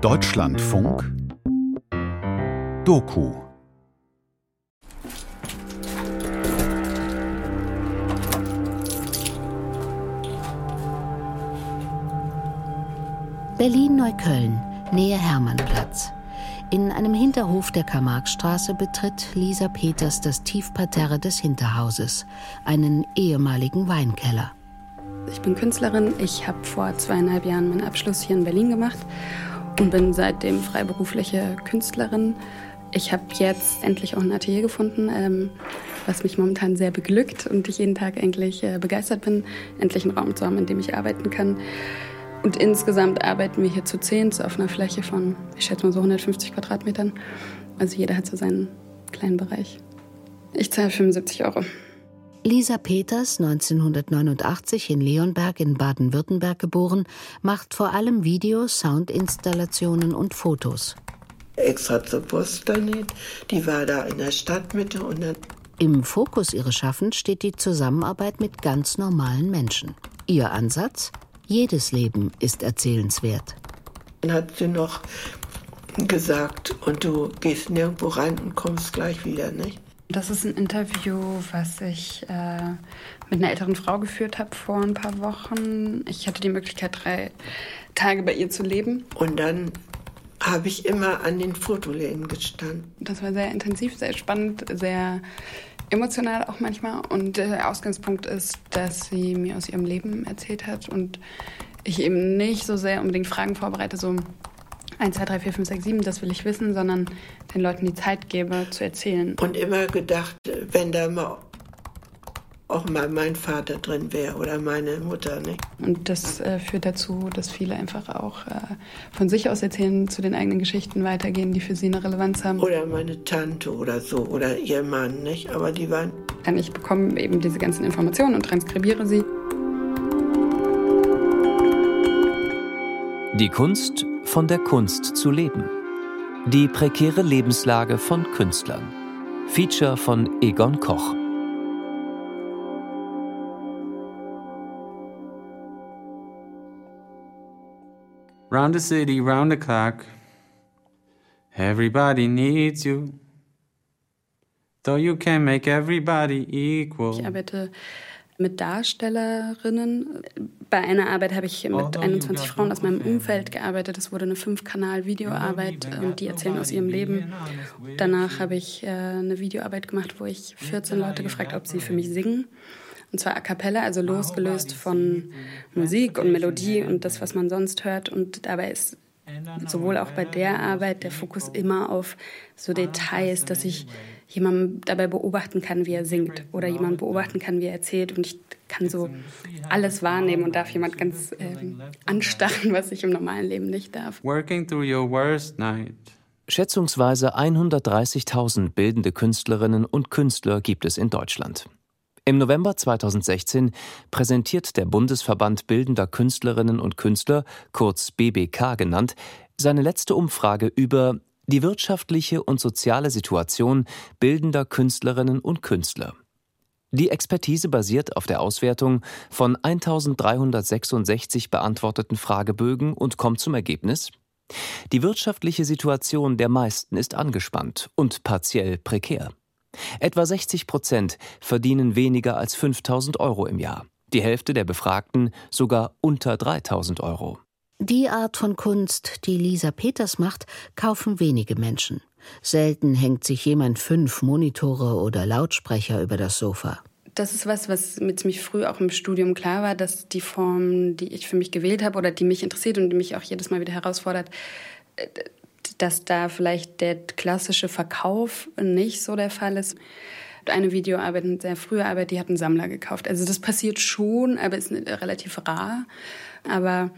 Deutschlandfunk Doku Berlin-Neukölln, Nähe Hermannplatz. In einem Hinterhof der Karl-Marx-Straße betritt Lisa Peters das Tiefparterre des Hinterhauses, einen ehemaligen Weinkeller. Ich bin Künstlerin. Ich habe vor zweieinhalb Jahren meinen Abschluss hier in Berlin gemacht und bin seitdem freiberufliche Künstlerin. Ich habe jetzt endlich auch ein Atelier gefunden, ähm, was mich momentan sehr beglückt und ich jeden Tag eigentlich äh, begeistert bin, endlich einen Raum zu haben, in dem ich arbeiten kann. Und insgesamt arbeiten wir hier zu zehn auf einer Fläche von, ich schätze mal so 150 Quadratmetern. Also jeder hat so seinen kleinen Bereich. Ich zahle 75 Euro. Lisa Peters, 1989 in Leonberg in Baden-Württemberg geboren, macht vor allem Videos, Soundinstallationen und Fotos. Extra zur Post Die war da in der Stadtmitte und dann Im Fokus ihres Schaffens steht die Zusammenarbeit mit ganz normalen Menschen. Ihr Ansatz? Jedes Leben ist erzählenswert. Dann hat sie noch gesagt, und du gehst nirgendwo rein und kommst gleich wieder, nicht? Das ist ein Interview, was ich äh, mit einer älteren Frau geführt habe vor ein paar Wochen. Ich hatte die Möglichkeit, drei Tage bei ihr zu leben. Und dann habe ich immer an den Fotoläden gestanden. Das war sehr intensiv, sehr spannend, sehr emotional auch manchmal. Und der Ausgangspunkt ist, dass sie mir aus ihrem Leben erzählt hat und ich eben nicht so sehr unbedingt Fragen vorbereite, so 1, 2, 3, 4, 5, 6, 7, das will ich wissen, sondern den Leuten die Zeit gebe zu erzählen. Und immer gedacht, wenn da mal auch mal mein Vater drin wäre oder meine Mutter. Nicht? Und das äh, führt dazu, dass viele einfach auch äh, von sich aus erzählen, zu den eigenen Geschichten weitergehen, die für sie eine Relevanz haben. Oder meine Tante oder so oder ihr Mann, nicht? Aber die waren. Dann ich bekomme eben diese ganzen Informationen und transkribiere sie. Die Kunst von der Kunst zu leben. Die prekäre Lebenslage von Künstlern. Feature von Egon Koch. Round the city, round the clock. Everybody needs you. Though you can make everybody equal. Ich arbeite mit Darstellerinnen. Bei einer Arbeit habe ich mit 21 Frauen aus meinem Umfeld gearbeitet. Das wurde eine Fünf-Kanal-Videoarbeit und die erzählen aus ihrem Leben. Danach habe ich äh, eine Videoarbeit gemacht, wo ich 14 Leute gefragt habe, ob sie für mich singen. Und zwar a cappella, also losgelöst von Musik und Melodie und das, was man sonst hört. Und dabei ist sowohl auch bei der Arbeit der Fokus immer auf so Details, dass ich jemanden dabei beobachten kann, wie er singt oder jemanden beobachten kann, wie er erzählt und ich kann so alles wahrnehmen und darf jemand ganz ähm, anstarren, was ich im normalen Leben nicht darf. Working through your worst night. Schätzungsweise 130.000 bildende Künstlerinnen und Künstler gibt es in Deutschland. Im November 2016 präsentiert der Bundesverband Bildender Künstlerinnen und Künstler, kurz BBK genannt, seine letzte Umfrage über die wirtschaftliche und soziale Situation bildender Künstlerinnen und Künstler. Die Expertise basiert auf der Auswertung von 1366 beantworteten Fragebögen und kommt zum Ergebnis, die wirtschaftliche Situation der meisten ist angespannt und partiell prekär. Etwa 60 Prozent verdienen weniger als 5000 Euro im Jahr. Die Hälfte der Befragten sogar unter 3000 Euro. Die Art von Kunst, die Lisa Peters macht, kaufen wenige Menschen. Selten hängt sich jemand fünf Monitore oder Lautsprecher über das Sofa. Das ist was, was mir ziemlich früh auch im Studium klar war, dass die Form, die ich für mich gewählt habe oder die mich interessiert und die mich auch jedes Mal wieder herausfordert, äh, dass da vielleicht der klassische Verkauf nicht so der Fall ist. Eine Videoarbeit, eine sehr frühe Arbeit, die hat ein Sammler gekauft. Also das passiert schon, aber ist relativ rar. Aber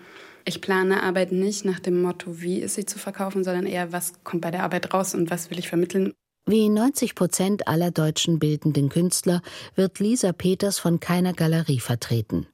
ich plane Arbeit nicht nach dem Motto, wie ist sie zu verkaufen, sondern eher, was kommt bei der Arbeit raus und was will ich vermitteln. Wie 90 Prozent aller deutschen bildenden Künstler wird Lisa Peters von keiner Galerie vertreten.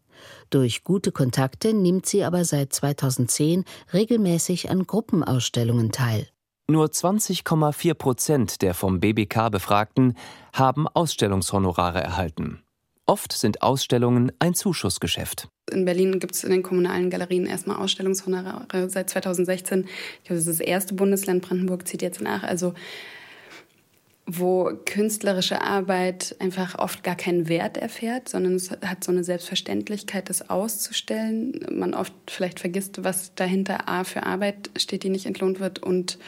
Durch gute Kontakte nimmt sie aber seit 2010 regelmäßig an Gruppenausstellungen teil. Nur 20,4 Prozent der vom BBK Befragten haben Ausstellungshonorare erhalten. Oft sind Ausstellungen ein Zuschussgeschäft. In Berlin gibt es in den kommunalen Galerien erstmal Ausstellungshonorare seit 2016. Ich glaube, das ist das erste Bundesland. Brandenburg zieht jetzt nach. Also wo künstlerische Arbeit einfach oft gar keinen Wert erfährt, sondern es hat so eine Selbstverständlichkeit, das auszustellen. Man oft vielleicht vergisst, was dahinter A für Arbeit steht, die nicht entlohnt wird und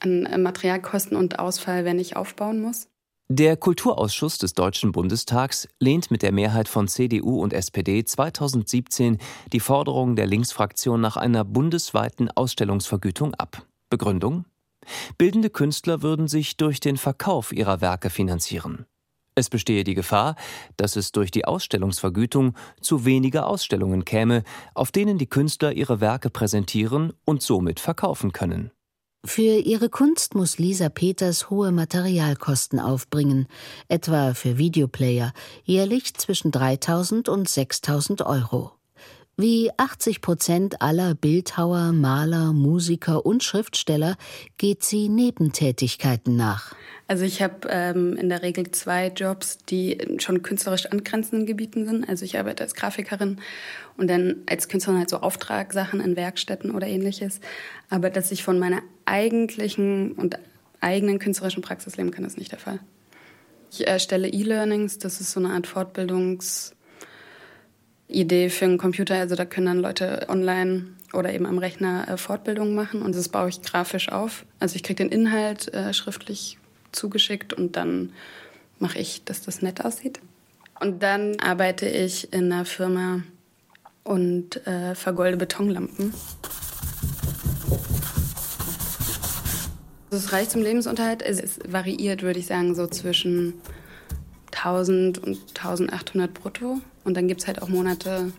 an Materialkosten und Ausfall, wenn ich aufbauen muss. Der Kulturausschuss des Deutschen Bundestags lehnt mit der Mehrheit von CDU und SPD 2017 die Forderung der Linksfraktion nach einer bundesweiten Ausstellungsvergütung ab. Begründung? Bildende Künstler würden sich durch den Verkauf ihrer Werke finanzieren. Es bestehe die Gefahr, dass es durch die Ausstellungsvergütung zu weniger Ausstellungen käme, auf denen die Künstler ihre Werke präsentieren und somit verkaufen können. Für ihre Kunst muss Lisa Peters hohe Materialkosten aufbringen, etwa für Videoplayer, jährlich zwischen 3000 und 6000 Euro. Wie 80 Prozent aller Bildhauer, Maler, Musiker und Schriftsteller geht sie Nebentätigkeiten nach. Also ich habe ähm, in der Regel zwei Jobs, die schon künstlerisch angrenzenden Gebieten sind. Also ich arbeite als Grafikerin und dann als Künstlerin halt so Auftragsachen in Werkstätten oder ähnliches. Aber dass ich von meiner eigentlichen und eigenen künstlerischen Praxis leben kann, ist nicht der Fall. Ich erstelle E-Learnings, das ist so eine Art Fortbildungs- Idee für einen Computer. Also da können dann Leute online oder eben am Rechner äh, Fortbildungen machen und das baue ich grafisch auf. Also ich kriege den Inhalt äh, schriftlich zugeschickt und dann mache ich, dass das nett aussieht. Und dann arbeite ich in einer Firma und äh, vergolde Betonlampen. Also es reicht zum Lebensunterhalt. Es variiert, würde ich sagen, so zwischen 1000 und 1800 brutto. Und dann gibt es halt auch Monate,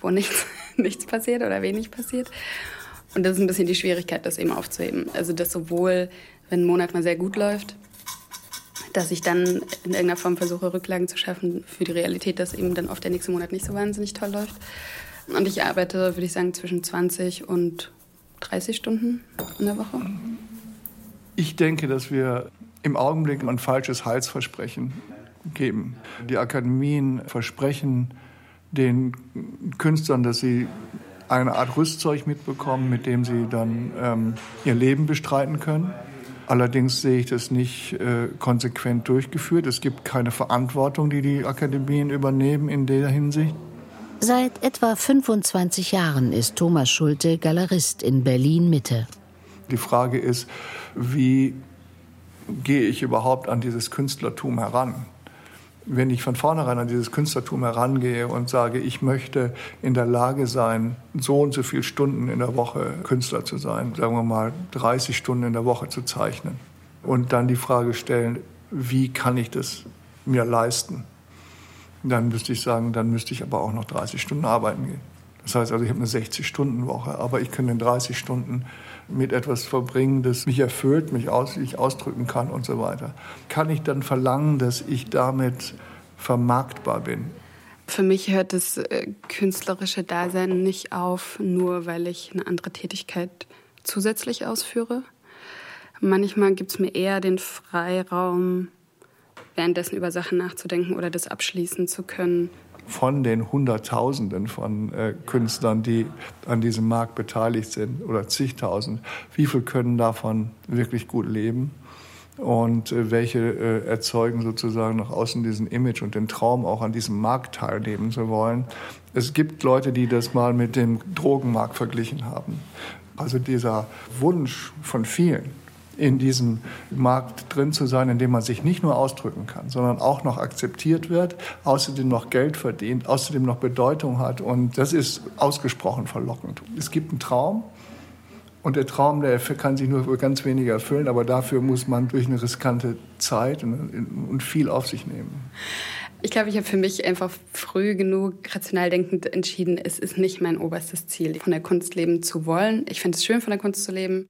wo nichts, nichts passiert oder wenig passiert. Und das ist ein bisschen die Schwierigkeit, das eben aufzuheben. Also, dass sowohl, wenn ein Monat mal sehr gut läuft, dass ich dann in irgendeiner Form versuche, Rücklagen zu schaffen für die Realität, dass eben dann oft der nächste Monat nicht so wahnsinnig toll läuft. Und ich arbeite, würde ich sagen, zwischen 20 und 30 Stunden in der Woche. Ich denke, dass wir im Augenblick ein falsches Heilsversprechen geben. Die Akademien versprechen den Künstlern, dass sie eine Art Rüstzeug mitbekommen, mit dem sie dann ähm, ihr Leben bestreiten können. Allerdings sehe ich das nicht äh, konsequent durchgeführt. Es gibt keine Verantwortung, die die Akademien übernehmen in der Hinsicht. Seit etwa 25 Jahren ist Thomas Schulte Galerist in Berlin Mitte. Die Frage ist, wie gehe ich überhaupt an dieses Künstlertum heran? wenn ich von vornherein an dieses Künstlertum herangehe und sage, ich möchte in der Lage sein, so und so viele Stunden in der Woche Künstler zu sein, sagen wir mal 30 Stunden in der Woche zu zeichnen und dann die Frage stellen, wie kann ich das mir leisten? Dann müsste ich sagen, dann müsste ich aber auch noch 30 Stunden arbeiten gehen. Das heißt also, ich habe eine 60-Stunden-Woche, aber ich kann in 30 Stunden mit etwas verbringen, das mich erfüllt, mich aus, ich ausdrücken kann und so weiter. Kann ich dann verlangen, dass ich damit vermarktbar bin? Für mich hört das äh, künstlerische Dasein nicht auf, nur weil ich eine andere Tätigkeit zusätzlich ausführe. Manchmal gibt es mir eher den Freiraum, währenddessen über Sachen nachzudenken oder das abschließen zu können, von den Hunderttausenden von äh, Künstlern, die an diesem Markt beteiligt sind, oder zigtausend, wie viel können davon wirklich gut leben? Und äh, welche äh, erzeugen sozusagen nach außen diesen Image und den Traum, auch an diesem Markt teilnehmen zu wollen? Es gibt Leute, die das mal mit dem Drogenmarkt verglichen haben. Also dieser Wunsch von vielen, in diesem Markt drin zu sein, in dem man sich nicht nur ausdrücken kann, sondern auch noch akzeptiert wird, außerdem noch Geld verdient, außerdem noch Bedeutung hat. Und das ist ausgesprochen verlockend. Es gibt einen Traum. Und der Traum, der kann sich nur für ganz wenige erfüllen, aber dafür muss man durch eine riskante Zeit und viel auf sich nehmen. Ich glaube, ich habe für mich einfach früh genug rational denkend entschieden, es ist nicht mein oberstes Ziel, von der Kunst leben zu wollen. Ich finde es schön, von der Kunst zu leben.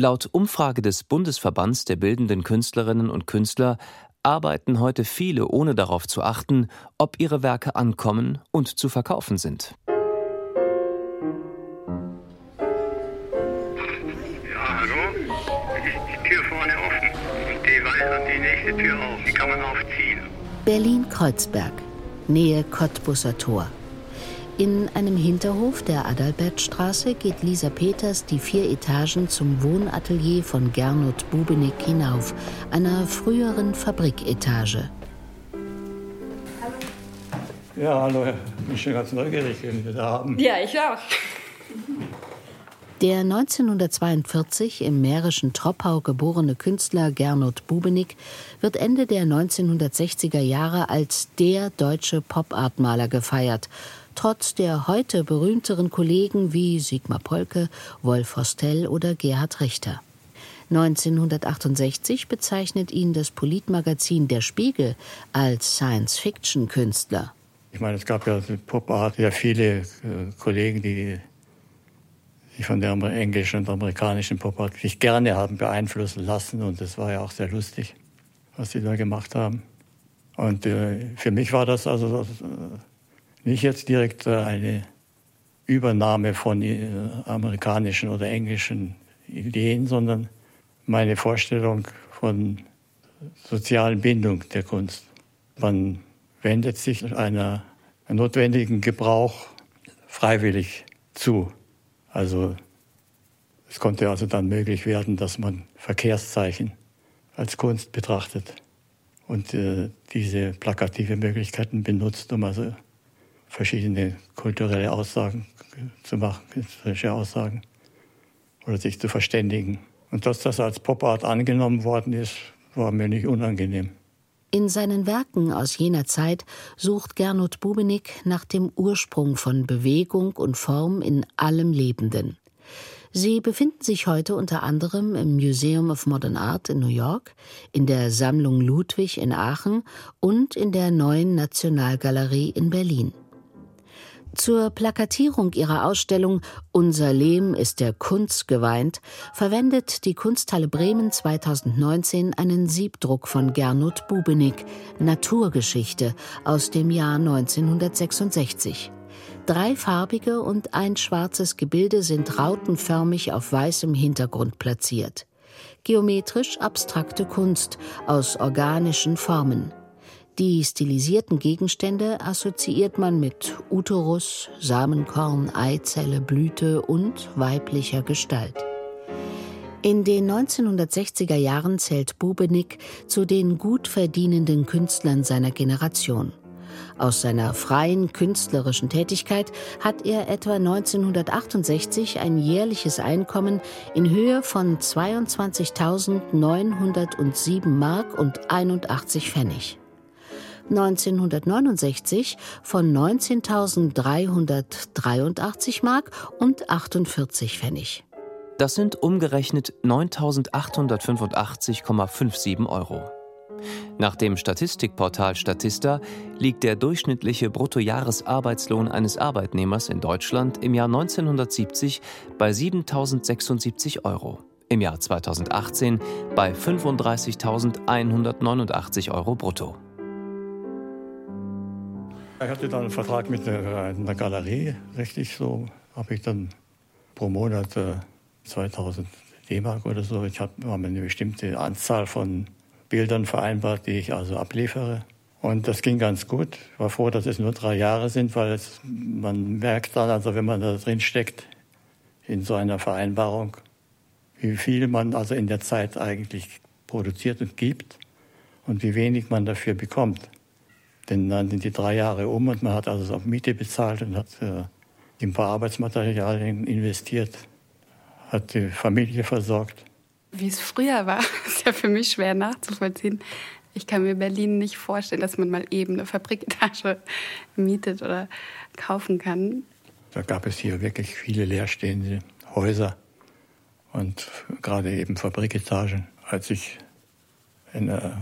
Laut Umfrage des Bundesverbands der bildenden Künstlerinnen und Künstler arbeiten heute viele, ohne darauf zu achten, ob ihre Werke ankommen und zu verkaufen sind. Ja, hallo? Die Tür vorne offen und die, die nächste Tür auch. Die kann man aufziehen. Berlin-Kreuzberg. Nähe Cottbusser Tor. In einem Hinterhof der Adalbertstraße geht Lisa Peters die vier Etagen zum Wohnatelier von Gernot Bubenig hinauf, einer früheren Fabriketage. Ja, hallo, ich bin ganz neugierig, wenn wir da haben. Ja, ich auch. Der 1942 im mährischen Troppau geborene Künstler Gernot Bubenig wird Ende der 1960er Jahre als der deutsche Pop-Art-Maler gefeiert, trotz der heute berühmteren Kollegen wie Sigmar Polke, Wolf Hostel oder Gerhard Richter. 1968 bezeichnet ihn das Politmagazin Der Spiegel als Science-Fiction-Künstler. Ich meine, es gab ja Pop-Art ja viele äh, Kollegen, die sich von der englischen und amerikanischen Pop-Art sich gerne haben beeinflussen lassen. Und das war ja auch sehr lustig, was sie da gemacht haben. Und äh, für mich war das also äh, nicht jetzt direkt äh, eine Übernahme von äh, amerikanischen oder englischen Ideen, sondern meine Vorstellung von sozialen Bindung der Kunst. Man wendet sich einer notwendigen Gebrauch freiwillig zu. Also es konnte also dann möglich werden, dass man Verkehrszeichen als Kunst betrachtet und äh, diese plakative Möglichkeiten benutzt, um also verschiedene kulturelle Aussagen zu machen, künstlerische Aussagen oder sich zu verständigen. Und dass das als Popart angenommen worden ist, war mir nicht unangenehm. In seinen Werken aus jener Zeit sucht Gernot Bubenig nach dem Ursprung von Bewegung und Form in allem Lebenden. Sie befinden sich heute unter anderem im Museum of Modern Art in New York, in der Sammlung Ludwig in Aachen und in der neuen Nationalgalerie in Berlin. Zur Plakatierung ihrer Ausstellung Unser Lehm ist der Kunst geweint verwendet die Kunsthalle Bremen 2019 einen Siebdruck von Gernot Bubenig Naturgeschichte aus dem Jahr 1966. Drei farbige und ein schwarzes Gebilde sind rautenförmig auf weißem Hintergrund platziert. Geometrisch abstrakte Kunst aus organischen Formen. Die stilisierten Gegenstände assoziiert man mit Uterus, Samenkorn, Eizelle, Blüte und weiblicher Gestalt. In den 1960er Jahren zählt Bubenig zu den gut verdienenden Künstlern seiner Generation. Aus seiner freien künstlerischen Tätigkeit hat er etwa 1968 ein jährliches Einkommen in Höhe von 22.907 Mark und 81 Pfennig. 1969 von 19.383 Mark und 48 Pfennig. Das sind umgerechnet 9.885,57 Euro. Nach dem Statistikportal Statista liegt der durchschnittliche Bruttojahresarbeitslohn eines Arbeitnehmers in Deutschland im Jahr 1970 bei 7.076 Euro, im Jahr 2018 bei 35.189 Euro brutto. Ich hatte dann einen Vertrag mit einer Galerie, richtig so, habe ich dann pro Monat äh, 2000 D-Mark oder so. Ich habe eine bestimmte Anzahl von Bildern vereinbart, die ich also abliefere. Und das ging ganz gut. Ich war froh, dass es nur drei Jahre sind, weil es, man merkt dann, also wenn man da drin steckt, in so einer Vereinbarung, wie viel man also in der Zeit eigentlich produziert und gibt und wie wenig man dafür bekommt. Denn dann sind die drei Jahre um und man hat also auf Miete bezahlt und hat äh, ein paar Arbeitsmaterialien investiert, hat die Familie versorgt. Wie es früher war, ist ja für mich schwer nachzuvollziehen. Ich kann mir Berlin nicht vorstellen, dass man mal eben eine Fabriketage mietet oder kaufen kann. Da gab es hier wirklich viele leerstehende Häuser und gerade eben Fabriketagen. Als ich in äh,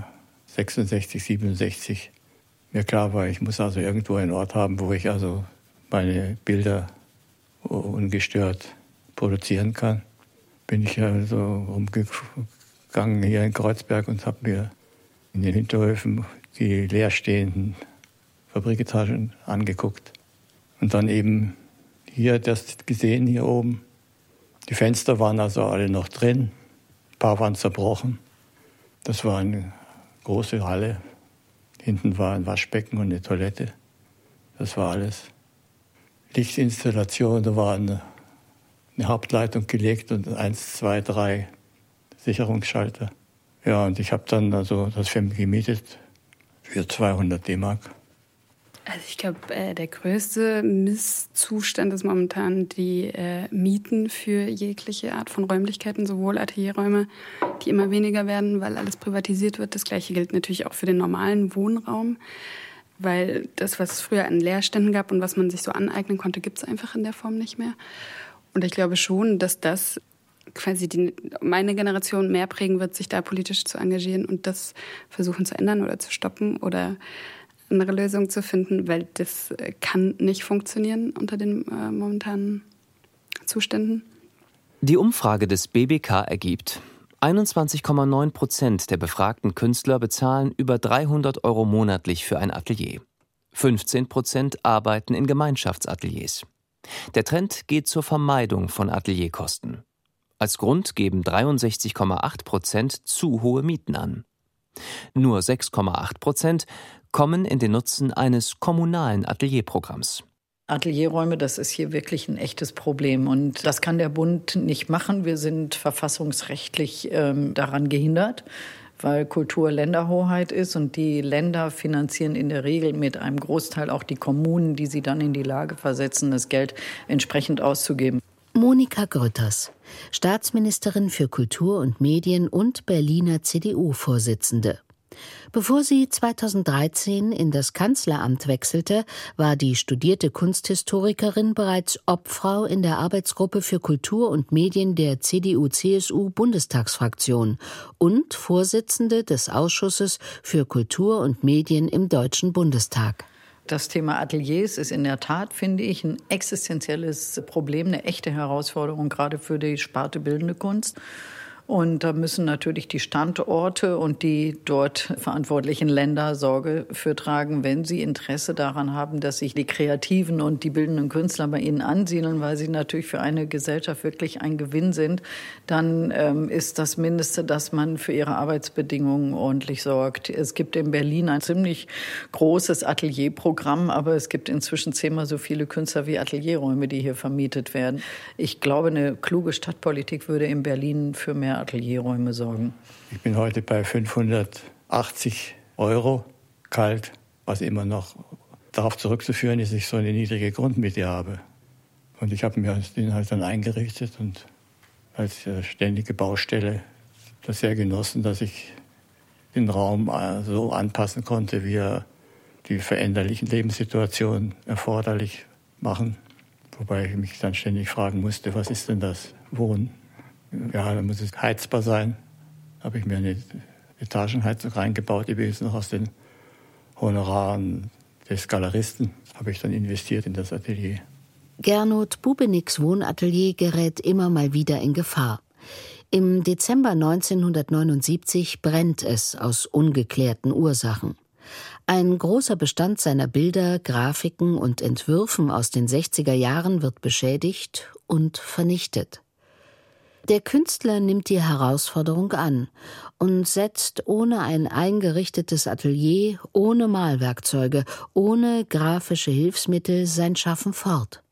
66, 67 mir klar war, ich muss also irgendwo einen Ort haben, wo ich also meine Bilder ungestört produzieren kann. Bin ich also rumgegangen hier in Kreuzberg und habe mir in den Hinterhöfen die leerstehenden Fabriketagen angeguckt. Und dann eben hier das gesehen, hier oben. Die Fenster waren also alle noch drin, ein paar waren zerbrochen. Das war eine große Halle, Hinten war ein Waschbecken und eine Toilette. Das war alles. Lichtinstallation, da war eine, eine Hauptleitung gelegt und eins, zwei, drei Sicherungsschalter. Ja, und ich habe dann also das Film gemietet für 200 D-Mark. Also ich glaube, äh, der größte Misszustand ist momentan die äh, Mieten für jegliche Art von Räumlichkeiten, sowohl Atelierräume, die immer weniger werden, weil alles privatisiert wird. Das gleiche gilt natürlich auch für den normalen Wohnraum, weil das, was es früher an Leerständen gab und was man sich so aneignen konnte, gibt es einfach in der Form nicht mehr. Und ich glaube schon, dass das quasi die, meine Generation mehr prägen wird, sich da politisch zu engagieren und das versuchen zu ändern oder zu stoppen oder andere Lösungen zu finden, weil das äh, kann nicht funktionieren unter den äh, momentanen Zuständen. Die Umfrage des BBK ergibt, 21,9 Prozent der befragten Künstler bezahlen über 300 Euro monatlich für ein Atelier. 15 Prozent arbeiten in Gemeinschaftsateliers. Der Trend geht zur Vermeidung von Atelierkosten. Als Grund geben 63,8 Prozent zu hohe Mieten an. Nur 6,8 Prozent kommen in den Nutzen eines kommunalen Atelierprogramms. Atelierräume, das ist hier wirklich ein echtes Problem. Und das kann der Bund nicht machen. Wir sind verfassungsrechtlich ähm, daran gehindert, weil Kultur Länderhoheit ist. Und die Länder finanzieren in der Regel mit einem Großteil auch die Kommunen, die sie dann in die Lage versetzen, das Geld entsprechend auszugeben. Monika Grütters, Staatsministerin für Kultur und Medien und Berliner CDU-Vorsitzende. Bevor sie 2013 in das Kanzleramt wechselte, war die studierte Kunsthistorikerin bereits Obfrau in der Arbeitsgruppe für Kultur und Medien der CDU-CSU-Bundestagsfraktion und Vorsitzende des Ausschusses für Kultur und Medien im Deutschen Bundestag. Das Thema Ateliers ist in der Tat, finde ich, ein existenzielles Problem, eine echte Herausforderung, gerade für die Sparte bildende Kunst. Und da müssen natürlich die Standorte und die dort verantwortlichen Länder Sorge für tragen, wenn sie Interesse daran haben, dass sich die Kreativen und die bildenden Künstler bei ihnen ansiedeln, weil sie natürlich für eine Gesellschaft wirklich ein Gewinn sind, dann ähm, ist das Mindeste, dass man für ihre Arbeitsbedingungen ordentlich sorgt. Es gibt in Berlin ein ziemlich großes Atelierprogramm, aber es gibt inzwischen zehnmal so viele Künstler wie Atelierräume, die hier vermietet werden. Ich glaube, eine kluge Stadtpolitik würde in Berlin für mehr Atelierräume sorgen? Ich bin heute bei 580 Euro kalt, was immer noch darauf zurückzuführen ist, dass ich so eine niedrige Grundmiete habe. Und ich habe mir den halt dann eingerichtet und als äh, ständige Baustelle das sehr genossen, dass ich den Raum äh, so anpassen konnte, wie er die veränderlichen Lebenssituationen erforderlich machen. Wobei ich mich dann ständig fragen musste, was ist denn das Wohnen? Ja, da muss es heizbar sein. Habe ich mir eine Etagenheizung reingebaut, übrigens noch aus den Honoraren des Galeristen. Habe ich dann investiert in das Atelier. Gernot Bubenicks Wohnatelier gerät immer mal wieder in Gefahr. Im Dezember 1979 brennt es aus ungeklärten Ursachen. Ein großer Bestand seiner Bilder, Grafiken und Entwürfen aus den 60er Jahren wird beschädigt und vernichtet. Der Künstler nimmt die Herausforderung an und setzt ohne ein eingerichtetes Atelier, ohne Malwerkzeuge, ohne grafische Hilfsmittel sein Schaffen fort.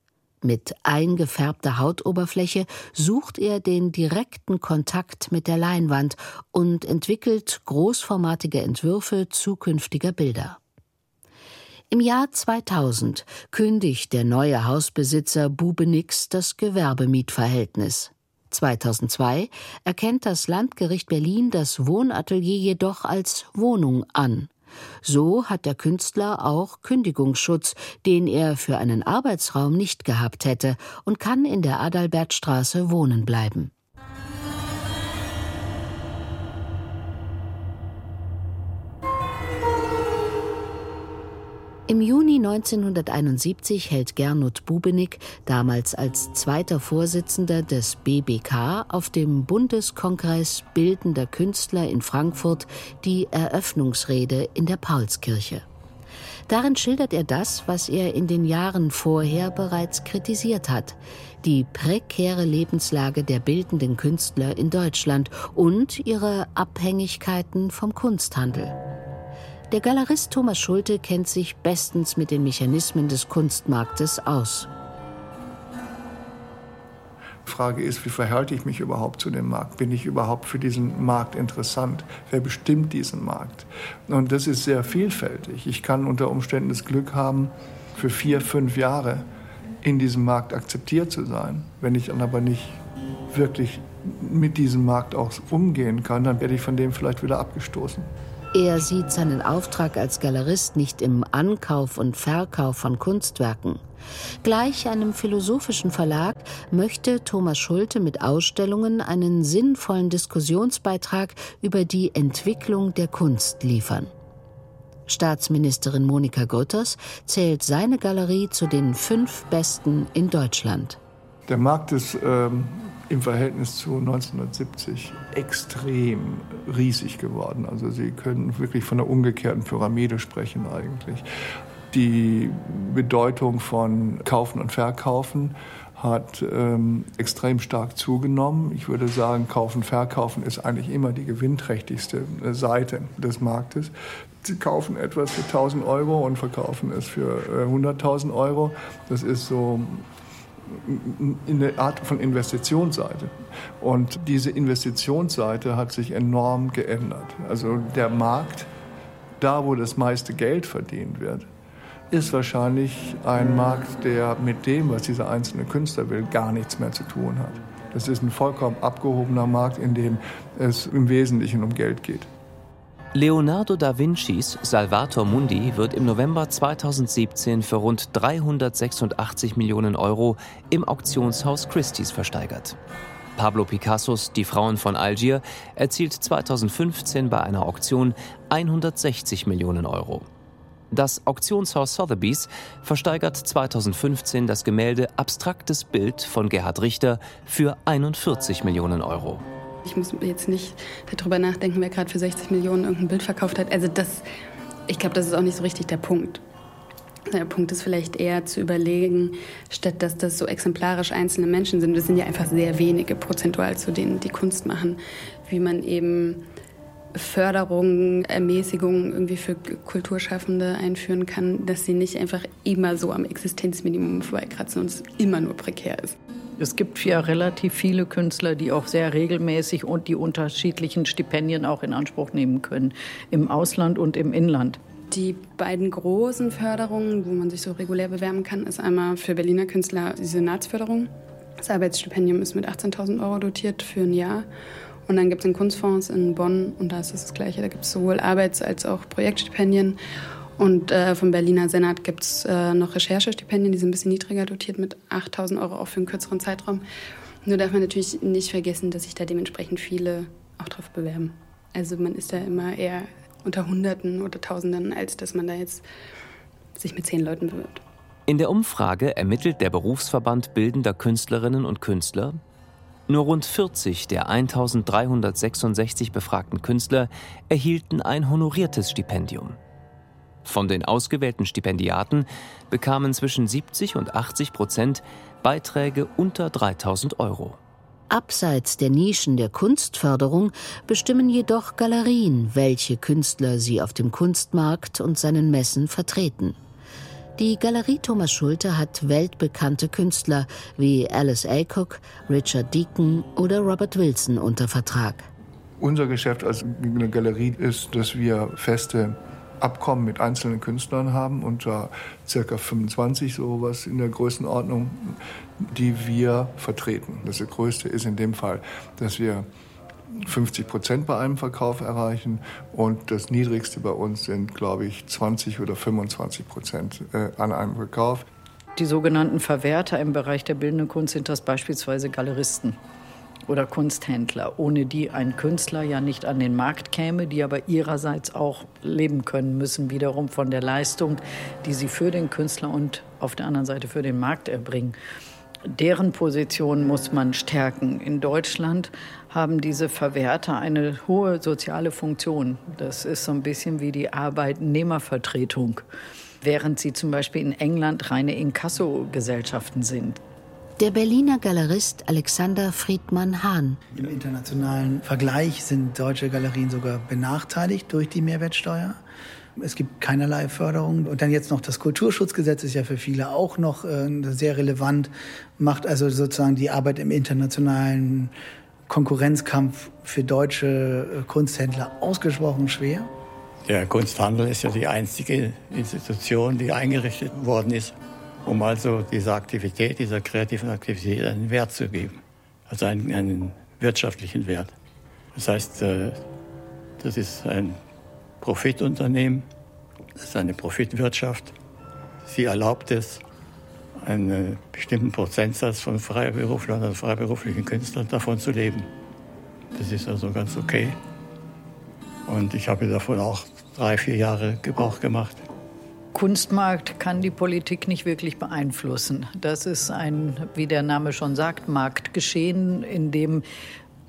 Mit eingefärbter Hautoberfläche sucht er den direkten Kontakt mit der Leinwand und entwickelt großformatige Entwürfe zukünftiger Bilder. Im Jahr 2000 kündigt der neue Hausbesitzer Bubenix das Gewerbemietverhältnis. 2002 erkennt das Landgericht Berlin das Wohnatelier jedoch als Wohnung an. So hat der Künstler auch Kündigungsschutz, den er für einen Arbeitsraum nicht gehabt hätte, und kann in der Adalbertstraße wohnen bleiben. Im Juni 1971 hält Gernot Bubenig, damals als zweiter Vorsitzender des BBK, auf dem Bundeskongress Bildender Künstler in Frankfurt die Eröffnungsrede in der Paulskirche. Darin schildert er das, was er in den Jahren vorher bereits kritisiert hat, die prekäre Lebenslage der bildenden Künstler in Deutschland und ihre Abhängigkeiten vom Kunsthandel. Der Galerist Thomas Schulte kennt sich bestens mit den Mechanismen des Kunstmarktes aus. Frage ist, wie verhalte ich mich überhaupt zu dem Markt? Bin ich überhaupt für diesen Markt interessant? Wer bestimmt diesen Markt? Und das ist sehr vielfältig. Ich kann unter Umständen das Glück haben, für vier, fünf Jahre in diesem Markt akzeptiert zu sein. Wenn ich dann aber nicht wirklich mit diesem Markt auch umgehen kann, dann werde ich von dem vielleicht wieder abgestoßen. Er sieht seinen Auftrag als Galerist nicht im Ankauf und Verkauf von Kunstwerken. Gleich einem philosophischen Verlag möchte Thomas Schulte mit Ausstellungen einen sinnvollen Diskussionsbeitrag über die Entwicklung der Kunst liefern. Staatsministerin Monika Grütters zählt seine Galerie zu den fünf besten in Deutschland. Der Markt ist ähm, im Verhältnis zu 1970 extrem riesig geworden. Also Sie können wirklich von einer umgekehrten Pyramide sprechen eigentlich. Die Bedeutung von Kaufen und Verkaufen hat ähm, extrem stark zugenommen. Ich würde sagen, Kaufen, Verkaufen ist eigentlich immer die gewinnträchtigste äh, Seite des Marktes. Sie kaufen etwas für 1000 Euro und verkaufen es für äh, 100.000 Euro. Das ist so in der Art von Investitionsseite. Und diese Investitionsseite hat sich enorm geändert. Also der Markt, da wo das meiste Geld verdient wird, ist wahrscheinlich ein Markt, der mit dem, was dieser einzelne Künstler will, gar nichts mehr zu tun hat. Das ist ein vollkommen abgehobener Markt, in dem es im Wesentlichen um Geld geht. Leonardo da Vincis Salvator Mundi wird im November 2017 für rund 386 Millionen Euro im Auktionshaus Christie's versteigert. Pablo Picassos Die Frauen von Algier erzielt 2015 bei einer Auktion 160 Millionen Euro. Das Auktionshaus Sotheby's versteigert 2015 das Gemälde Abstraktes Bild von Gerhard Richter für 41 Millionen Euro. Ich muss jetzt nicht darüber nachdenken, wer gerade für 60 Millionen irgendein Bild verkauft hat. Also das, ich glaube, das ist auch nicht so richtig der Punkt. Der Punkt ist vielleicht eher zu überlegen, statt dass das so exemplarisch einzelne Menschen sind, das sind ja einfach sehr wenige prozentual zu denen, die Kunst machen, wie man eben Förderung, Ermäßigung irgendwie für Kulturschaffende einführen kann, dass sie nicht einfach immer so am Existenzminimum vorbeikratzen und es immer nur prekär ist. Es gibt ja relativ viele Künstler, die auch sehr regelmäßig und die unterschiedlichen Stipendien auch in Anspruch nehmen können, im Ausland und im Inland. Die beiden großen Förderungen, wo man sich so regulär bewerben kann, ist einmal für Berliner Künstler die Senatsförderung. Das Arbeitsstipendium ist mit 18.000 Euro dotiert für ein Jahr. Und dann gibt es den Kunstfonds in Bonn und da ist es das Gleiche. Da gibt es sowohl Arbeits- als auch Projektstipendien. Und äh, vom Berliner Senat gibt es äh, noch Recherchestipendien, die sind ein bisschen niedriger dotiert mit 8000 Euro auch für einen kürzeren Zeitraum. Nur darf man natürlich nicht vergessen, dass sich da dementsprechend viele auch drauf bewerben. Also man ist da immer eher unter Hunderten oder Tausenden, als dass man da jetzt sich mit zehn Leuten bewirbt. In der Umfrage ermittelt der Berufsverband Bildender Künstlerinnen und Künstler, nur rund 40 der 1366 befragten Künstler erhielten ein honoriertes Stipendium. Von den ausgewählten Stipendiaten bekamen zwischen 70 und 80 Prozent Beiträge unter 3000 Euro. Abseits der Nischen der Kunstförderung bestimmen jedoch Galerien, welche Künstler sie auf dem Kunstmarkt und seinen Messen vertreten. Die Galerie Thomas Schulte hat weltbekannte Künstler wie Alice Aycock, Richard Deacon oder Robert Wilson unter Vertrag. Unser Geschäft als eine Galerie ist, dass wir feste Abkommen mit einzelnen Künstlern haben, unter circa 25 sowas in der Größenordnung, die wir vertreten. Das größte ist in dem Fall, dass wir 50 Prozent bei einem Verkauf erreichen und das niedrigste bei uns sind, glaube ich, 20 oder 25 Prozent äh, an einem Verkauf. Die sogenannten Verwerter im Bereich der bildenden Kunst sind das beispielsweise Galeristen oder Kunsthändler, ohne die ein Künstler ja nicht an den Markt käme, die aber ihrerseits auch leben können müssen, wiederum von der Leistung, die sie für den Künstler und auf der anderen Seite für den Markt erbringen. Deren Position muss man stärken. In Deutschland haben diese Verwerter eine hohe soziale Funktion. Das ist so ein bisschen wie die Arbeitnehmervertretung, während sie zum Beispiel in England reine Inkasso-Gesellschaften sind. Der Berliner Galerist Alexander Friedmann Hahn. Im internationalen Vergleich sind deutsche Galerien sogar benachteiligt durch die Mehrwertsteuer. Es gibt keinerlei Förderung. Und dann jetzt noch das Kulturschutzgesetz ist ja für viele auch noch äh, sehr relevant, macht also sozusagen die Arbeit im internationalen Konkurrenzkampf für deutsche äh, Kunsthändler ausgesprochen schwer. Der Kunsthandel ist ja die einzige Institution, die eingerichtet worden ist, um also dieser Aktivität, dieser kreativen Aktivität einen Wert zu geben. Also einen, einen wirtschaftlichen Wert. Das heißt, äh, das ist ein Profitunternehmen, das ist eine Profitwirtschaft. Sie erlaubt es, einen bestimmten Prozentsatz von Freiberuflern und freiberuflichen Künstlern davon zu leben. Das ist also ganz okay. Und ich habe davon auch drei, vier Jahre Gebrauch gemacht. Kunstmarkt kann die Politik nicht wirklich beeinflussen. Das ist ein, wie der Name schon sagt, Marktgeschehen, in dem,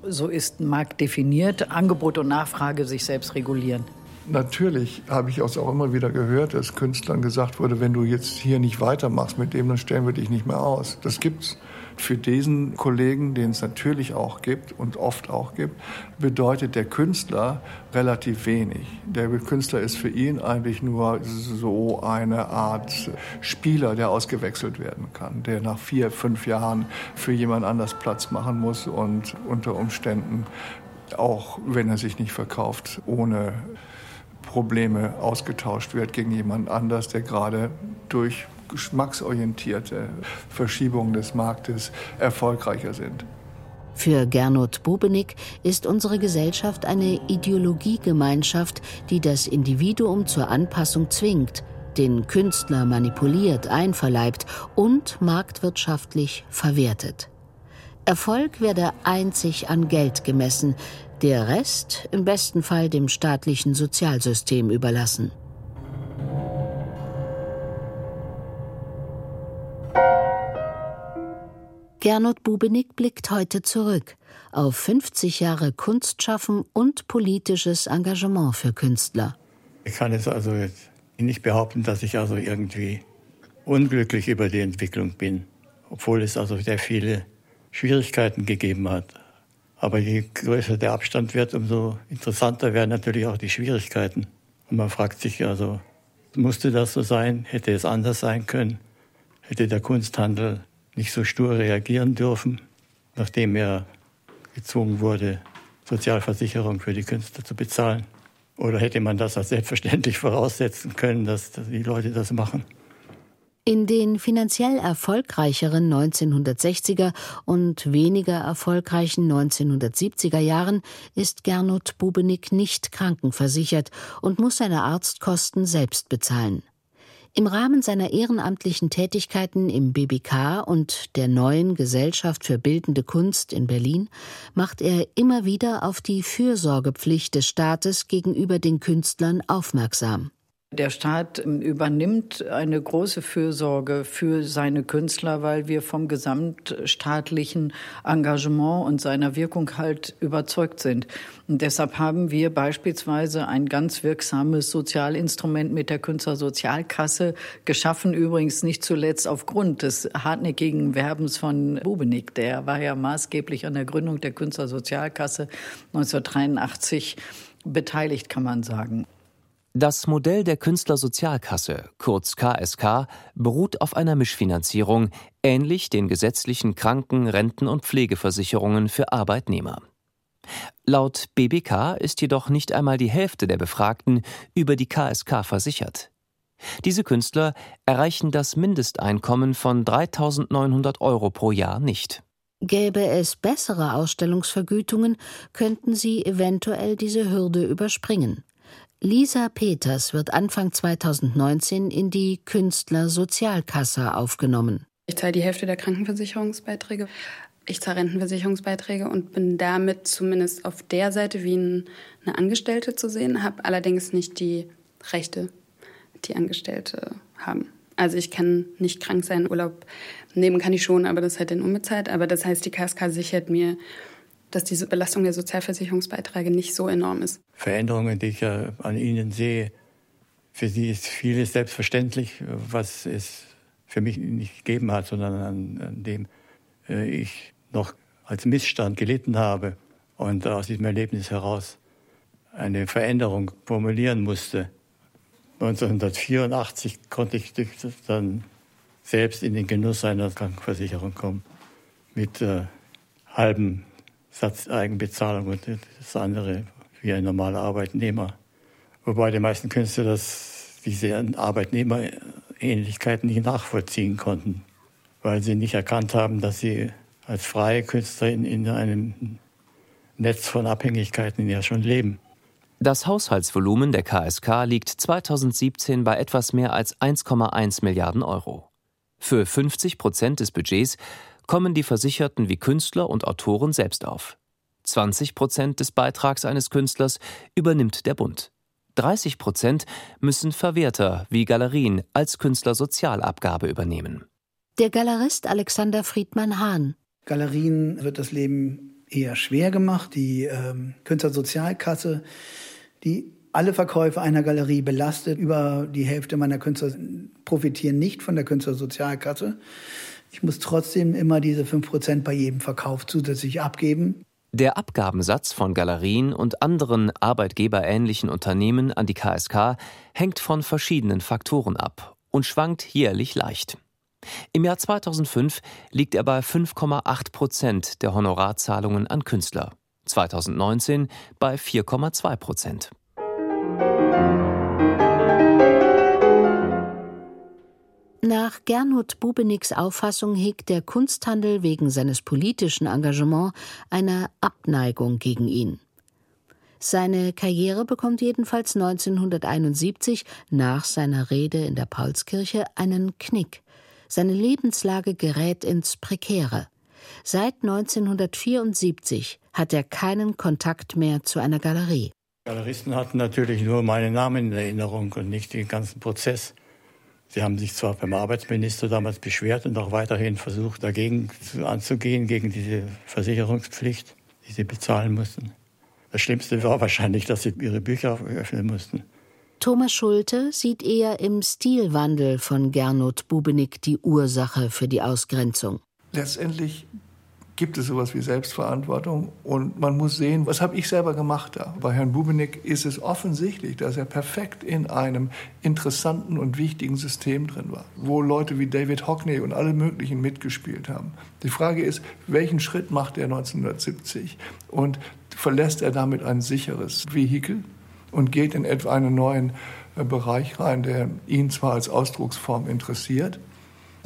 so ist Markt definiert, Angebot und Nachfrage sich selbst regulieren. Natürlich habe ich auch immer wieder gehört, dass Künstlern gesagt wurde, wenn du jetzt hier nicht weitermachst mit dem, dann stellen wir dich nicht mehr aus. Das gibt's. Für diesen Kollegen, den es natürlich auch gibt und oft auch gibt, bedeutet der Künstler relativ wenig. Der Künstler ist für ihn eigentlich nur so eine Art Spieler, der ausgewechselt werden kann, der nach vier, fünf Jahren für jemand anders Platz machen muss und unter Umständen auch wenn er sich nicht verkauft, ohne Probleme ausgetauscht wird gegen jemand anders, der gerade durch geschmacksorientierte Verschiebungen des Marktes erfolgreicher sind. Für Gernot Bubenik ist unsere Gesellschaft eine Ideologiegemeinschaft, die das Individuum zur Anpassung zwingt, den Künstler manipuliert, einverleibt und marktwirtschaftlich verwertet. Erfolg werde einzig an Geld gemessen, der Rest im besten Fall dem staatlichen Sozialsystem überlassen. Gernot Bubenig blickt heute zurück auf 50 Jahre Kunstschaffen und politisches Engagement für Künstler. Ich kann es also jetzt nicht behaupten, dass ich also irgendwie unglücklich über die Entwicklung bin, obwohl es also sehr viele Schwierigkeiten gegeben hat. Aber je größer der Abstand wird, umso interessanter werden natürlich auch die Schwierigkeiten. Und man fragt sich also, musste das so sein? Hätte es anders sein können? Hätte der Kunsthandel nicht so stur reagieren dürfen, nachdem er gezwungen wurde, Sozialversicherung für die Künstler zu bezahlen? Oder hätte man das als selbstverständlich voraussetzen können, dass die Leute das machen? In den finanziell erfolgreicheren 1960er und weniger erfolgreichen 1970er Jahren ist Gernot Bubenig nicht krankenversichert und muss seine Arztkosten selbst bezahlen. Im Rahmen seiner ehrenamtlichen Tätigkeiten im BBK und der neuen Gesellschaft für bildende Kunst in Berlin macht er immer wieder auf die Fürsorgepflicht des Staates gegenüber den Künstlern aufmerksam. Der Staat übernimmt eine große Fürsorge für seine Künstler, weil wir vom gesamtstaatlichen Engagement und seiner Wirkung halt überzeugt sind. Und deshalb haben wir beispielsweise ein ganz wirksames Sozialinstrument mit der Künstlersozialkasse geschaffen, übrigens nicht zuletzt aufgrund des hartnäckigen Werbens von Bubenik. Der war ja maßgeblich an der Gründung der Künstlersozialkasse 1983 beteiligt, kann man sagen. Das Modell der Künstlersozialkasse, kurz KSK, beruht auf einer Mischfinanzierung, ähnlich den gesetzlichen Kranken-, Renten- und Pflegeversicherungen für Arbeitnehmer. Laut BBK ist jedoch nicht einmal die Hälfte der Befragten über die KSK versichert. Diese Künstler erreichen das Mindesteinkommen von 3.900 Euro pro Jahr nicht. Gäbe es bessere Ausstellungsvergütungen, könnten sie eventuell diese Hürde überspringen. Lisa Peters wird Anfang 2019 in die Künstlersozialkasse aufgenommen. Ich zahle die Hälfte der Krankenversicherungsbeiträge. Ich zahle Rentenversicherungsbeiträge und bin damit zumindest auf der Seite wie eine Angestellte zu sehen, habe allerdings nicht die Rechte, die Angestellte haben. Also ich kann nicht krank sein, Urlaub nehmen kann ich schon, aber das halt dann unbezahlt. Aber das heißt, die KSK sichert mir dass diese Belastung der Sozialversicherungsbeiträge nicht so enorm ist. Veränderungen, die ich ja an Ihnen sehe, für Sie ist vieles selbstverständlich, was es für mich nicht gegeben hat, sondern an, an dem äh, ich noch als Missstand gelitten habe und aus diesem Erlebnis heraus eine Veränderung formulieren musste. 1984 konnte ich dann selbst in den Genuss einer Krankenversicherung kommen. Mit äh, halbem Satz Eigenbezahlung und das andere wie ein normaler Arbeitnehmer. Wobei die meisten Künstler das, diese Arbeitnehmerähnlichkeiten nicht nachvollziehen konnten, weil sie nicht erkannt haben, dass sie als freie Künstlerin in einem Netz von Abhängigkeiten ja schon leben. Das Haushaltsvolumen der KSK liegt 2017 bei etwas mehr als 1,1 Milliarden Euro. Für 50 Prozent des Budgets kommen die Versicherten wie Künstler und Autoren selbst auf. 20 Prozent des Beitrags eines Künstlers übernimmt der Bund. 30 Prozent müssen Verwerter wie Galerien als Künstlersozialabgabe übernehmen. Der Galerist Alexander Friedmann Hahn. Galerien wird das Leben eher schwer gemacht. Die ähm, Künstlersozialkasse die alle Verkäufe einer Galerie belastet. Über die Hälfte meiner Künstler profitieren nicht von der Künstlersozialkasse. Ich muss trotzdem immer diese 5% bei jedem Verkauf zusätzlich abgeben. Der Abgabensatz von Galerien und anderen arbeitgeberähnlichen Unternehmen an die KSK hängt von verschiedenen Faktoren ab und schwankt jährlich leicht. Im Jahr 2005 liegt er bei 5,8 Prozent der Honorarzahlungen an Künstler, 2019 bei 4,2 Prozent. Nach Gernot Bubenicks Auffassung hegt der Kunsthandel wegen seines politischen Engagements eine Abneigung gegen ihn. Seine Karriere bekommt jedenfalls 1971 nach seiner Rede in der Paulskirche einen Knick. Seine Lebenslage gerät ins Prekäre. Seit 1974 hat er keinen Kontakt mehr zu einer Galerie. Galeristen hatten natürlich nur meinen Namen in Erinnerung und nicht den ganzen Prozess. Sie haben sich zwar beim Arbeitsminister damals beschwert und auch weiterhin versucht, dagegen anzugehen, gegen diese Versicherungspflicht, die sie bezahlen mussten. Das Schlimmste war wahrscheinlich, dass sie ihre Bücher öffnen mussten. Thomas Schulte sieht eher im Stilwandel von Gernot Bubenick die Ursache für die Ausgrenzung. Letztendlich gibt es sowas wie Selbstverantwortung und man muss sehen, was habe ich selber gemacht da. Bei Herrn Bubenick ist es offensichtlich, dass er perfekt in einem interessanten und wichtigen System drin war, wo Leute wie David Hockney und alle möglichen mitgespielt haben. Die Frage ist, welchen Schritt macht er 1970 und verlässt er damit ein sicheres Vehikel und geht in etwa einen neuen äh, Bereich rein, der ihn zwar als Ausdrucksform interessiert,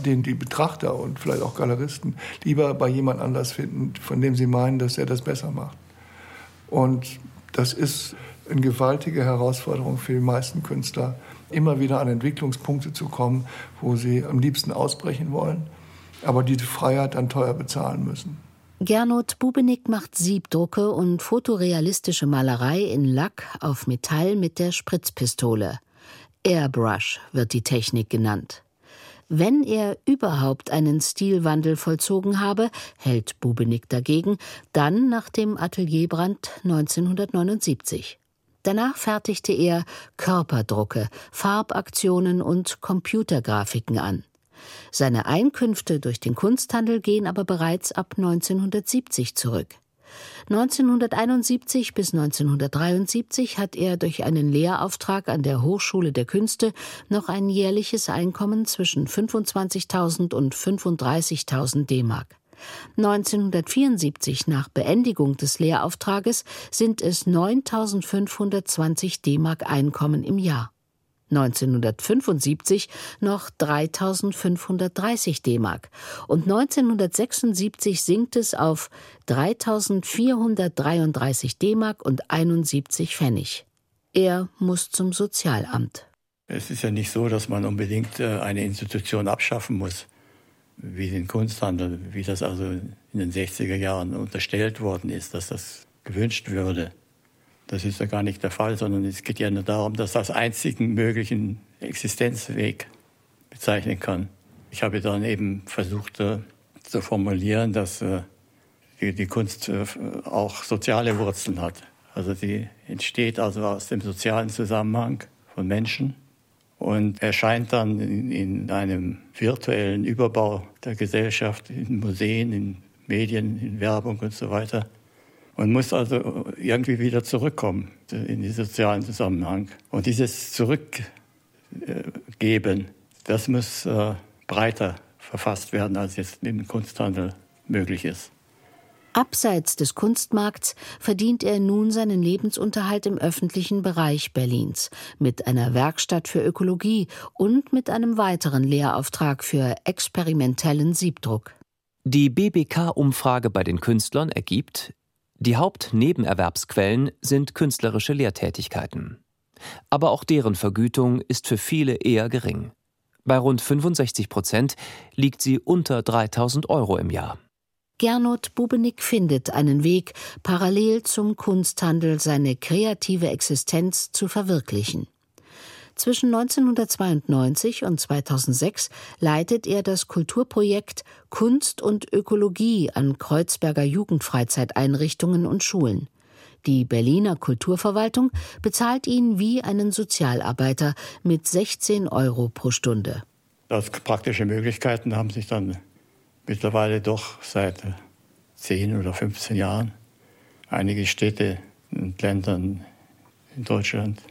den die Betrachter und vielleicht auch Galeristen lieber bei jemand anders finden, von dem sie meinen, dass er das besser macht. Und das ist eine gewaltige Herausforderung für die meisten Künstler, immer wieder an Entwicklungspunkte zu kommen, wo sie am liebsten ausbrechen wollen, aber diese Freiheit dann teuer bezahlen müssen. Gernot Bubenick macht Siebdrucke und fotorealistische Malerei in Lack auf Metall mit der Spritzpistole. Airbrush wird die Technik genannt. Wenn er überhaupt einen Stilwandel vollzogen habe, hält Bubenick dagegen, dann nach dem Atelierbrand 1979. Danach fertigte er Körperdrucke, Farbaktionen und Computergrafiken an. Seine Einkünfte durch den Kunsthandel gehen aber bereits ab 1970 zurück. 1971 bis 1973 hat er durch einen Lehrauftrag an der Hochschule der Künste noch ein jährliches Einkommen zwischen 25.000 und 35.000 D-Mark. 1974 nach Beendigung des Lehrauftrages sind es 9.520 D-Mark Einkommen im Jahr. 1975 noch 3530 D-Mark und 1976 sinkt es auf 3433 D-Mark und 71 Pfennig. Er muss zum Sozialamt. Es ist ja nicht so, dass man unbedingt äh, eine Institution abschaffen muss, wie den Kunsthandel, wie das also in den 60er Jahren unterstellt worden ist, dass das gewünscht würde. Das ist ja gar nicht der Fall, sondern es geht ja nur darum, dass das einzigen möglichen Existenzweg bezeichnen kann. Ich habe dann eben versucht äh, zu formulieren, dass äh, die, Kunst äh, auch soziale Wurzeln hat. Also sie entsteht also aus dem sozialen Zusammenhang von Menschen und erscheint dann in einem virtuellen Überbau der Gesellschaft, in Museen, in Medien, in Werbung und so weiter. Man muss also irgendwie wieder zurückkommen in den sozialen Zusammenhang. Und dieses Zurück äh, geben. Das muss äh, breiter verfasst werden, als jetzt im Kunsthandel möglich ist. Abseits des Kunstmarkts verdient er nun seinen Lebensunterhalt im öffentlichen Bereich Berlins mit einer Werkstatt für Ökologie und mit einem weiteren Lehrauftrag für experimentellen Siebdruck. Die BBK-Umfrage bei den Künstlern ergibt, die Hauptnebenerwerbsquellen sind künstlerische Lehrtätigkeiten. Aber auch deren Vergütung ist für viele eher gering. Bei rund 65 Prozent liegt sie unter 3000 Euro im Jahr. Gernot Bubenick findet einen Weg, parallel zum Kunsthandel seine kreative Existenz zu verwirklichen. Zwischen 1992 und 2006 leitet er das Kulturprojekt Kunst und Ökologie an Kreuzberger Jugendfreizeiteinrichtungen und Schulen. Die Berliner Kulturverwaltung bezahlt ihn wie einen Sozialarbeiter mit 16 Euro pro Stunde. Als praktische Möglichkeiten haben sich dann mittlerweile doch seit 10 oder 15 Jahren einige Städte und Ländern in Deutschland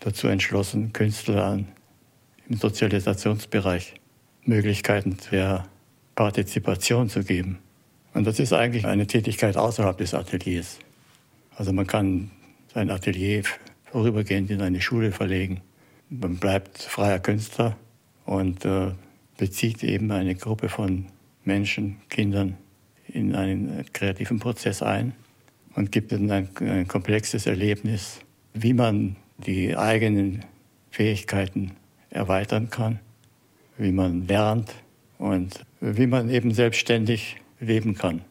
dazu entschlossen, Künstlern im Sozialisationsbereich Möglichkeiten der Partizipation zu geben. Und das ist eigentlich eine Tätigkeit außerhalb des Ateliers. Also man kann sein Atelier vorübergehend in eine Schule verlegen. Man bleibt freier Künstler und äh, bezieht eben eine Gruppe von Menschen, Kindern in einen kreativen Prozess ein und gibt ihnen ein, ein komplexes Erlebnis, wie man die eigenen Fähigkeiten erweitern kann, wie man lernt und wie man eben selbstständig leben kann.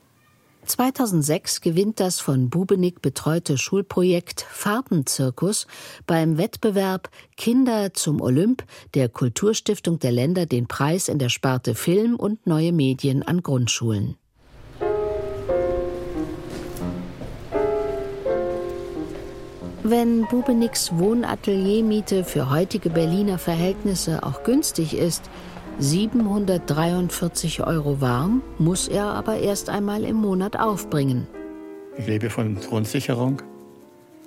2006 gewinnt das von Bubenick betreute Schulprojekt Farbenzirkus beim Wettbewerb Kinder zum Olymp der Kulturstiftung der Länder den Preis in der Sparte Film und neue Medien an Grundschulen. Wenn Bubenicks Wohnateliermiete für heutige Berliner Verhältnisse auch günstig ist, 743 Euro warm muss er aber erst einmal im Monat aufbringen. Ich lebe von Grundsicherung.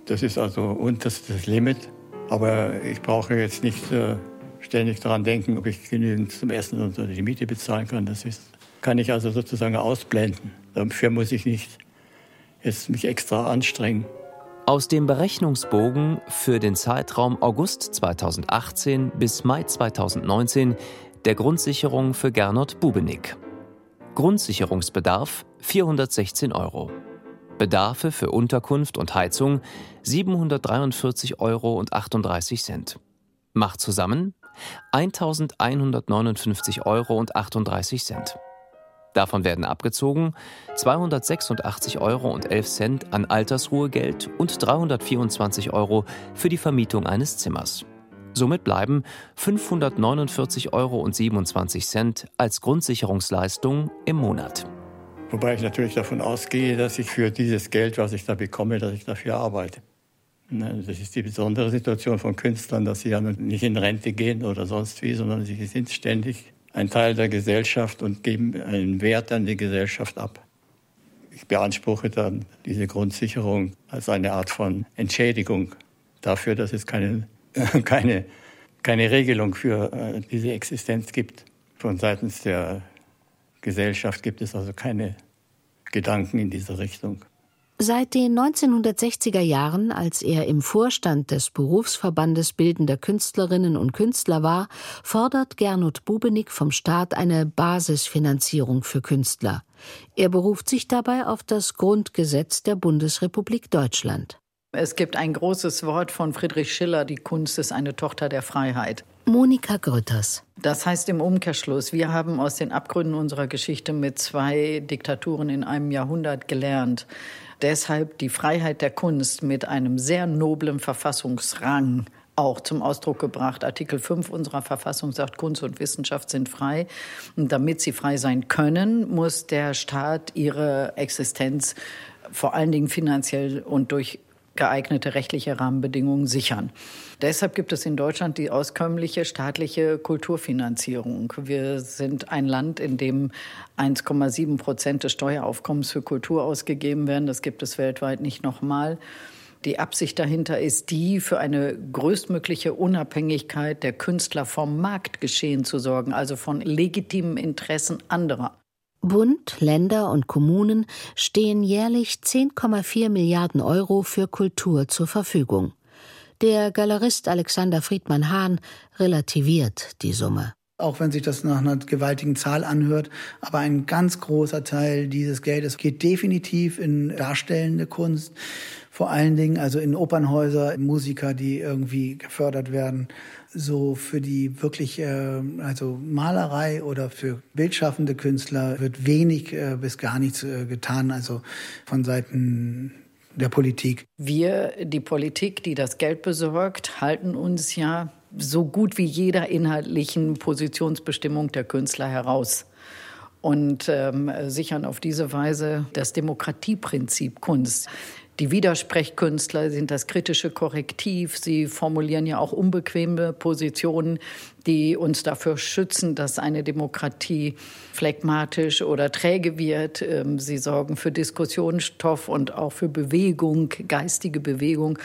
Das ist also unterstes Limit. Aber ich brauche jetzt nicht äh, ständig daran denken, ob ich genügend zum Essen und die Miete bezahlen kann. Das ist, kann ich also sozusagen ausblenden. Dafür muss ich nicht jetzt mich extra anstrengen. Aus dem Berechnungsbogen für den Zeitraum August 2018 bis Mai 2019 der Grundsicherung für Gernot Bubenick. Grundsicherungsbedarf 416 Euro. Bedarfe für Unterkunft und Heizung 743,38 Euro. Macht zusammen 1159,38 Euro. Davon werden abgezogen 286,11 Euro an Altersruhegeld und 324 Euro für die Vermietung eines Zimmers. Somit bleiben 549,27 Euro als Grundsicherungsleistung im Monat. Wobei ich natürlich davon ausgehe, dass ich für dieses Geld, was ich da bekomme, dass ich dafür arbeite. Ne, das ist die besondere Situation von Künstlern, dass sie ja nicht in Rente gehen oder sonst wie, sondern sie sind ständig ein Teil der Gesellschaft und geben einen Wert an die Gesellschaft ab. Ich beanspruche dann diese Grundsicherung als eine Art von Entschädigung dafür, dass es keine keine, keine Regelung für äh, diese Existenz gibt. Von seitens der Gesellschaft gibt es also keine Gedanken in diese Richtung. Seit den 1960er Jahren, als er im Vorstand des Berufsverbandes bildender Künstlerinnen und Künstler war, fordert Gernot Bubenick vom Staat eine Basisfinanzierung für Künstler. Er beruft sich dabei auf das Grundgesetz der Bundesrepublik Deutschland. Es gibt ein großes Wort von Friedrich Schiller, die Kunst ist eine Tochter der Freiheit. Monika Grütters. Das heißt im Umkehrschluss, wir haben aus den Abgründen unserer Geschichte mit zwei Diktaturen in einem Jahrhundert gelernt. Deshalb die Freiheit der Kunst mit einem sehr noblen Verfassungsrang auch zum Ausdruck gebracht. Artikel 5 unserer Verfassung sagt, Kunst und Wissenschaft sind frei. Und damit sie frei sein können, muss der Staat ihre Existenz vor allen Dingen finanziell und durch geeignete rechtliche Rahmenbedingungen sichern. Deshalb gibt es in Deutschland die auskömmliche staatliche Kulturfinanzierung. Wir sind ein Land, in dem 1,7 Prozent des Steueraufkommens für Kultur ausgegeben werden. Das gibt es weltweit nicht nochmal. Die Absicht dahinter ist die, für eine größtmögliche Unabhängigkeit der Künstler vom Marktgeschehen zu sorgen, also von legitimen Interessen anderer. Bund, Länder und Kommunen stehen jährlich 10,4 Milliarden Euro für Kultur zur Verfügung. Der Galerist Alexander Friedmann Hahn relativiert die Summe auch wenn sich das nach einer gewaltigen Zahl anhört. Aber ein ganz großer Teil dieses Geldes geht definitiv in darstellende Kunst. Vor allen Dingen also in Opernhäuser, Musiker, die irgendwie gefördert werden. So für die wirklich, äh, also Malerei oder für bildschaffende Künstler wird wenig äh, bis gar nichts äh, getan. Also von Seiten der Politik. Wir, die Politik, die das Geld besorgt, halten uns ja so gut wie jeder inhaltlichen Positionsbestimmung der Künstler heraus und ähm, sichern auf diese Weise das Demokratieprinzip Kunst. Die Widersprechkünstler sind das kritische Korrektiv. Sie formulieren ja auch unbequeme Positionen, die uns dafür schützen, dass eine Demokratie phlegmatisch oder träge wird. Ähm, sie sorgen für Diskussionsstoff und auch für Bewegung, geistige Bewegung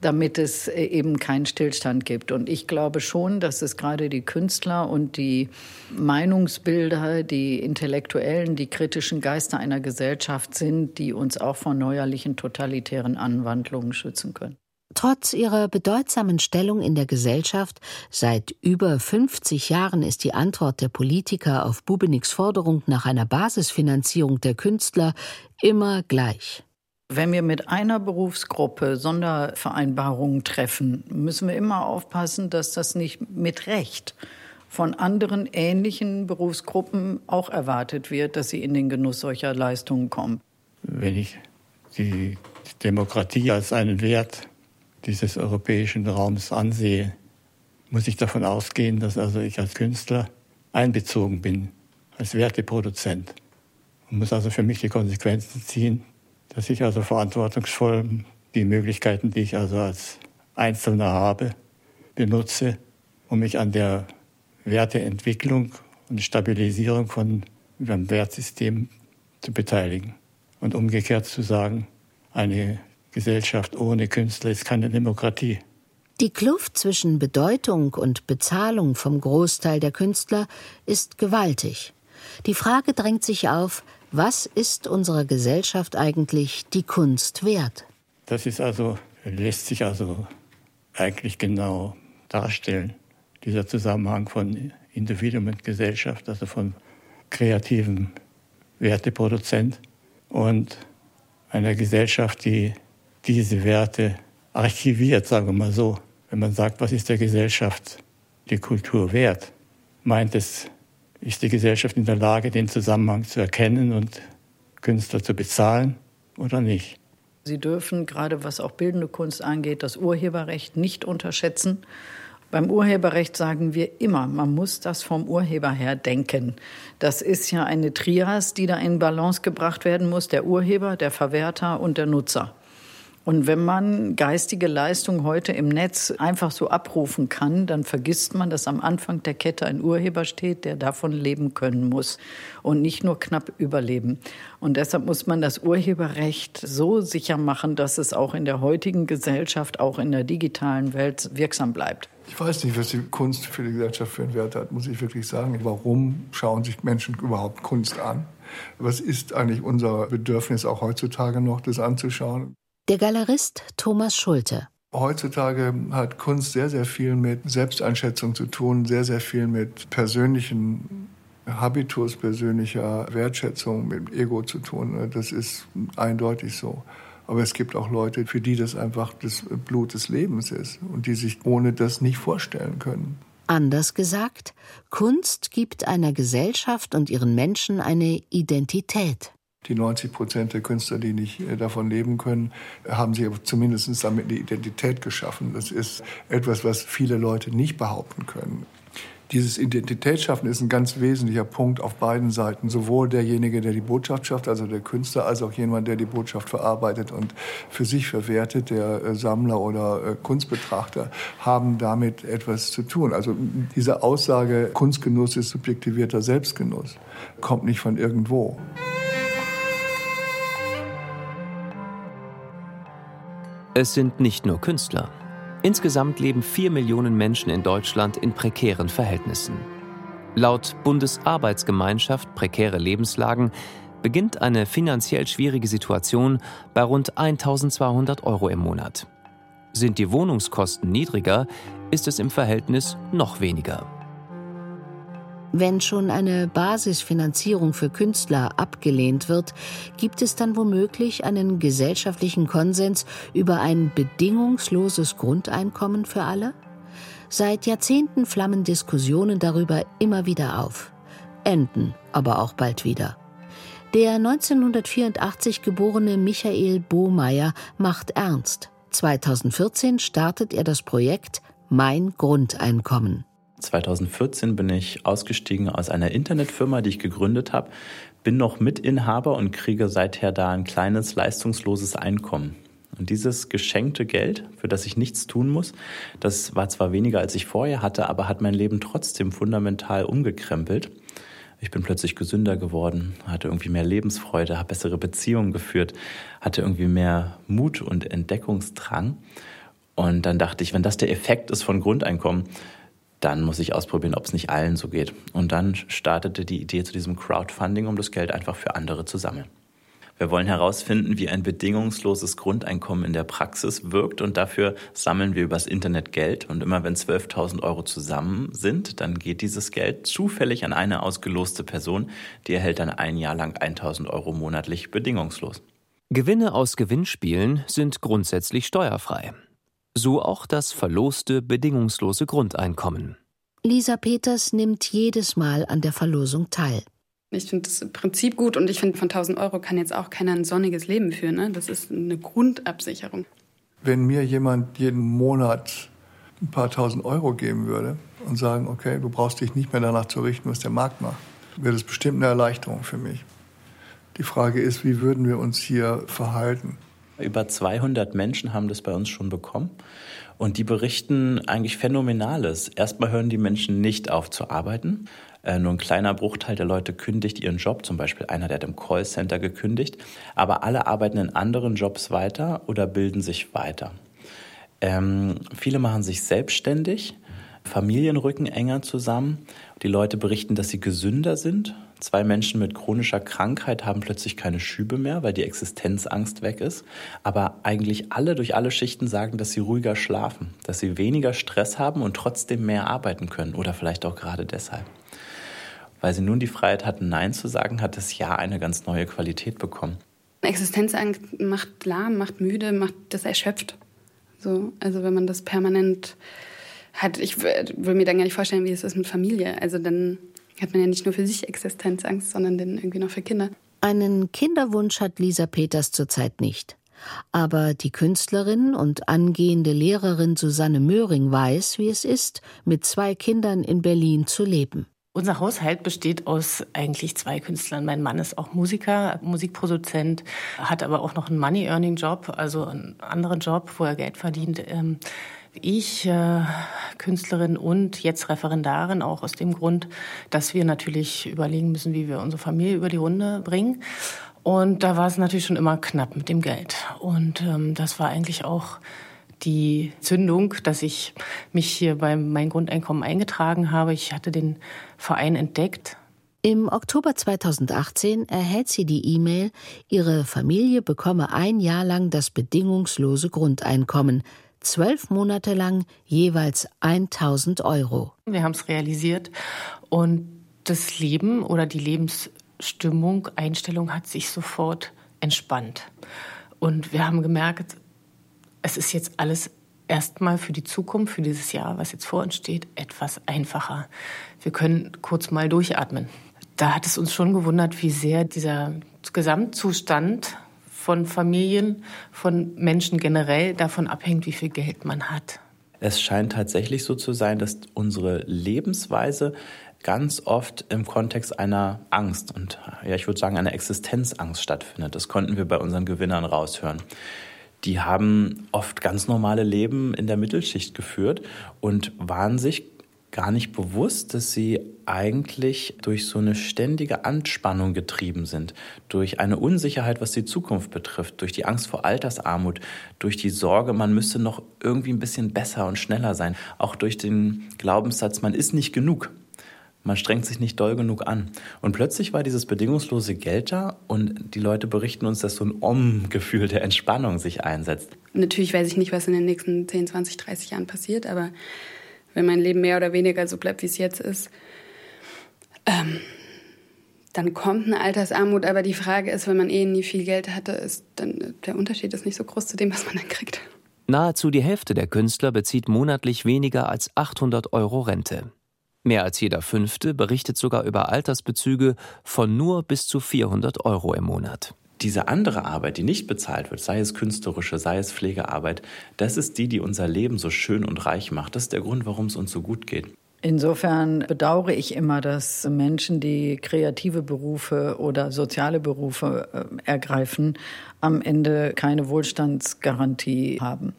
damit es äh, eben keinen Stillstand gibt. Und ich glaube schon, dass es gerade die Künstler und die Meinungsbilder, die Intellektuellen, die kritischen Geister einer Gesellschaft sind, die uns auch vor neuerlichen totalitären Anwandlungen schützen können. Trotz ihrer bedeutsamen Stellung in der Gesellschaft, seit über 50 Jahren ist die Antwort der Politiker auf Bubeniks Forderung nach einer Basisfinanzierung der Künstler immer gleich. Wenn wir mit einer Berufsgruppe Sondervereinbarungen treffen, müssen wir immer aufpassen, dass das nicht mit Recht von anderen ähnlichen Berufsgruppen auch erwartet wird, dass sie in den Genuss solcher Leistungen kommen. Wenn ich die Demokratie als einen Wert dieses europäischen Raums ansehe, muss ich davon ausgehen, dass also ich als Künstler einbezogen bin, als Werteproduzent und muss also für mich die Konsequenzen ziehen, dass ich also verantwortungsvoll die Möglichkeiten, die ich also als Einzelner habe, benutze, um mich an der Werteentwicklung und Stabilisierung von einem Wertsystem zu beteiligen. Und umgekehrt zu sagen, eine Gesellschaft ohne Künstler ist keine Demokratie. Die Kluft zwischen Bedeutung und Bezahlung vom Großteil der Künstler ist gewaltig. Die Frage drängt sich auf, was ist unserer Gesellschaft eigentlich die Kunst wert? Das ist also, lässt sich also eigentlich genau darstellen, dieser Zusammenhang von Individuum und Gesellschaft, also von kreativen Werteproduzent und einer Gesellschaft, die diese Werte archiviert, sagen wir mal so. Wenn man sagt, was ist der Gesellschaft die Kultur wert, meint es ist die Gesellschaft in der Lage, den Zusammenhang zu erkennen und Künstler zu bezahlen oder nicht? Sie dürfen, gerade was auch bildende Kunst angeht, das Urheberrecht nicht unterschätzen. Beim Urheberrecht sagen wir immer, man muss das vom Urheber her denken. Das ist ja eine Trias, die da in Balance gebracht werden muss, der Urheber, der Verwerter und der Nutzer. Und wenn man geistige Leistung heute im Netz einfach so abrufen kann, dann vergisst man, dass am Anfang der Kette ein Urheber steht, der davon leben können muss und nicht nur knapp überleben. Und deshalb muss man das Urheberrecht so sicher machen, dass es auch in der heutigen Gesellschaft, auch in der digitalen Welt wirksam bleibt. Ich weiß nicht, was die Kunst für die Gesellschaft für einen Wert hat, muss ich wirklich sagen. Warum schauen sich Menschen überhaupt Kunst an? Was ist eigentlich unser Bedürfnis auch heutzutage noch, das anzuschauen? Der Galerist Thomas Schulte. Heutzutage hat Kunst sehr, sehr viel mit Selbsteinschätzung zu tun, sehr, sehr viel mit persönlichen Habitus, persönlicher Wertschätzung, mit Ego zu tun. Das ist eindeutig so. Aber es gibt auch Leute, für die das einfach das Blut des Lebens ist und die sich ohne das nicht vorstellen können. Anders gesagt, Kunst gibt einer Gesellschaft und ihren Menschen eine Identität. Die 90 Prozent der Künstler, die nicht äh, davon leben können, haben sich zumindest damit eine Identität geschaffen. Das ist etwas, was viele Leute nicht behaupten können. Dieses Identitätsschaffen ist ein ganz wesentlicher Punkt auf beiden Seiten. Sowohl derjenige, der die Botschaft schafft, also der Künstler, als auch jemand, der die Botschaft verarbeitet und für sich verwertet, der äh, Sammler oder äh, Kunstbetrachter, haben damit etwas zu tun. Also diese Aussage, Kunstgenuss ist subjektivierter Selbstgenuss, kommt nicht von irgendwo. Es sind nicht nur Künstler. Insgesamt leben vier Millionen Menschen in Deutschland in prekären Verhältnissen. Laut Bundesarbeitsgemeinschaft Prekäre Lebenslagen beginnt eine finanziell schwierige Situation bei rund 1200 Euro im Monat. Sind die Wohnungskosten niedriger, ist es im Verhältnis noch weniger. Wenn schon eine Basisfinanzierung für Künstler abgelehnt wird, gibt es dann womöglich einen gesellschaftlichen Konsens über ein bedingungsloses Grundeinkommen für alle? Seit Jahrzehnten flammen Diskussionen darüber immer wieder auf, enden aber auch bald wieder. Der 1984 geborene Michael Bohmeier macht ernst. 2014 startet er das Projekt Mein Grundeinkommen. 2014 bin ich ausgestiegen aus einer Internetfirma, die ich gegründet habe, bin noch Mitinhaber und kriege seither da ein kleines leistungsloses Einkommen. Und dieses geschenkte Geld, für das ich nichts tun muss, das war zwar weniger als ich vorher hatte, aber hat mein Leben trotzdem fundamental umgekrempelt. Ich bin plötzlich gesünder geworden, hatte irgendwie mehr Lebensfreude, habe bessere Beziehungen geführt, hatte irgendwie mehr Mut und Entdeckungsdrang. Und dann dachte ich, wenn das der Effekt ist von Grundeinkommen, dann muss ich ausprobieren, ob es nicht allen so geht. Und dann startete die Idee zu diesem Crowdfunding, um das Geld einfach für andere zu sammeln. Wir wollen herausfinden, wie ein bedingungsloses Grundeinkommen in der Praxis wirkt und dafür sammeln wir übers Internet Geld. Und immer wenn 12.000 Euro zusammen sind, dann geht dieses Geld zufällig an eine ausgeloste Person, die erhält dann ein Jahr lang 1.000 Euro monatlich bedingungslos. Gewinne aus Gewinnspielen sind grundsätzlich steuerfrei. So auch das verloste bedingungslose Grundeinkommen. Lisa Peters nimmt jedes Mal an der Verlosung teil. Ich finde das Prinzip gut und ich finde, von 1000 Euro kann jetzt auch keiner ein sonniges Leben führen. Ne? Das ist eine Grundabsicherung. Wenn mir jemand jeden Monat ein paar tausend Euro geben würde und sagen, okay, du brauchst dich nicht mehr danach zu richten, was der Markt macht, wäre das bestimmt eine Erleichterung für mich. Die Frage ist, wie würden wir uns hier verhalten? Über 200 Menschen haben das bei uns schon bekommen. Und die berichten eigentlich Phänomenales. Erstmal hören die Menschen nicht auf zu arbeiten. Äh, nur ein kleiner Bruchteil der Leute kündigt ihren Job, zum Beispiel einer, der hat im Callcenter gekündigt. Aber alle arbeiten in anderen Jobs weiter oder bilden sich weiter. Ähm, viele machen sich selbstständig, Familien rücken enger zusammen. Die Leute berichten, dass sie gesünder sind. Zwei Menschen mit chronischer Krankheit haben plötzlich keine Schübe mehr, weil die Existenzangst weg ist. Aber eigentlich alle durch alle Schichten sagen, dass sie ruhiger schlafen, dass sie weniger Stress haben und trotzdem mehr arbeiten können oder vielleicht auch gerade deshalb weil sie nun die Freiheit hatten, Nein zu sagen, hat das Jahr eine ganz neue Qualität bekommen. Existenzangst macht lahm, macht müde, macht das erschöpft. So, also wenn man das permanent hat, ich will mir dann gar nicht vorstellen, wie es ist mit Familie. Also dann hat man ja nicht nur für sich Existenzangst, sondern dann irgendwie noch für Kinder. Einen Kinderwunsch hat Lisa Peters zurzeit nicht. Aber die Künstlerin und angehende Lehrerin Susanne Möhring weiß, wie es ist, mit zwei Kindern in Berlin zu leben. Unser Haushalt besteht aus eigentlich zwei Künstlern. Mein Mann ist auch Musiker, Musikproduzent, hat aber auch noch einen Money-Earning-Job, also einen anderen Job, wo er Geld verdient. Ich, äh, Künstlerin und jetzt Referendarin, auch aus dem Grund, dass wir natürlich überlegen müssen, wie wir unsere Familie über die Runde bringen. Und da war es natürlich schon immer knapp mit dem Geld. Und ähm, das war eigentlich auch die Zündung, dass ich mich hier bei meinem Grundeinkommen eingetragen habe. Ich hatte den Verein entdeckt. Im Oktober 2018 erhält sie die E-Mail, ihre Familie bekomme ein Jahr lang das bedingungslose Grundeinkommen, zwölf Monate lang jeweils 1000 Euro. Wir haben es realisiert und das Leben oder die Lebensstimmung, Einstellung hat sich sofort entspannt. Und wir haben gemerkt, es ist jetzt alles erstmal für die Zukunft, für dieses Jahr, was jetzt vor uns steht, etwas einfacher. Wir können kurz mal durchatmen. Da hat es uns schon gewundert, wie sehr dieser Gesamtzustand von Familien, von Menschen generell davon abhängt, wie viel Geld man hat. Es scheint tatsächlich so zu sein, dass unsere Lebensweise ganz oft im Kontext einer Angst und ja, ich würde sagen einer Existenzangst stattfindet. Das konnten wir bei unseren Gewinnern raushören die haben oft ganz normale Leben in der Mittelschicht geführt und waren sich gar nicht bewusst, dass sie eigentlich durch so eine ständige Anspannung getrieben sind, durch eine Unsicherheit, was die Zukunft betrifft, durch die Angst vor Altersarmut, durch die Sorge, man müsste noch irgendwie ein bisschen besser und schneller sein, auch durch den Glaubenssatz, man ist nicht genug. Man strengt sich nicht doll genug an. Und plötzlich war dieses bedingungslose Geld da und die Leute berichten uns, dass so ein Om-Gefühl der Entspannung sich einsetzt. Natürlich weiß ich nicht, was in den nächsten 10, 20, 30 Jahren passiert, aber wenn mein Leben mehr oder weniger so bleibt, wie es jetzt ist, ähm, dann kommt eine Altersarmut. Aber die Frage ist, wenn man eh nie viel Geld hatte, ist dann der Unterschied ist nicht so groß zu dem, was man dann kriegt. Nahezu die Hälfte der Künstler bezieht monatlich weniger als 800 Euro Rente. Mehr als jeder Fünfte berichtet sogar über Altersbezüge von nur bis zu 400 Euro im Monat. Diese andere Arbeit, die nicht bezahlt wird, sei es künstlerische, sei es Pflegearbeit, das ist die, die unser Leben so schön und reich macht. Das ist der Grund, warum es uns so gut geht. Insofern bedauere ich immer, dass Menschen, die kreative Berufe oder soziale Berufe äh, ergreifen, am Ende keine Wohlstandsgarantie haben.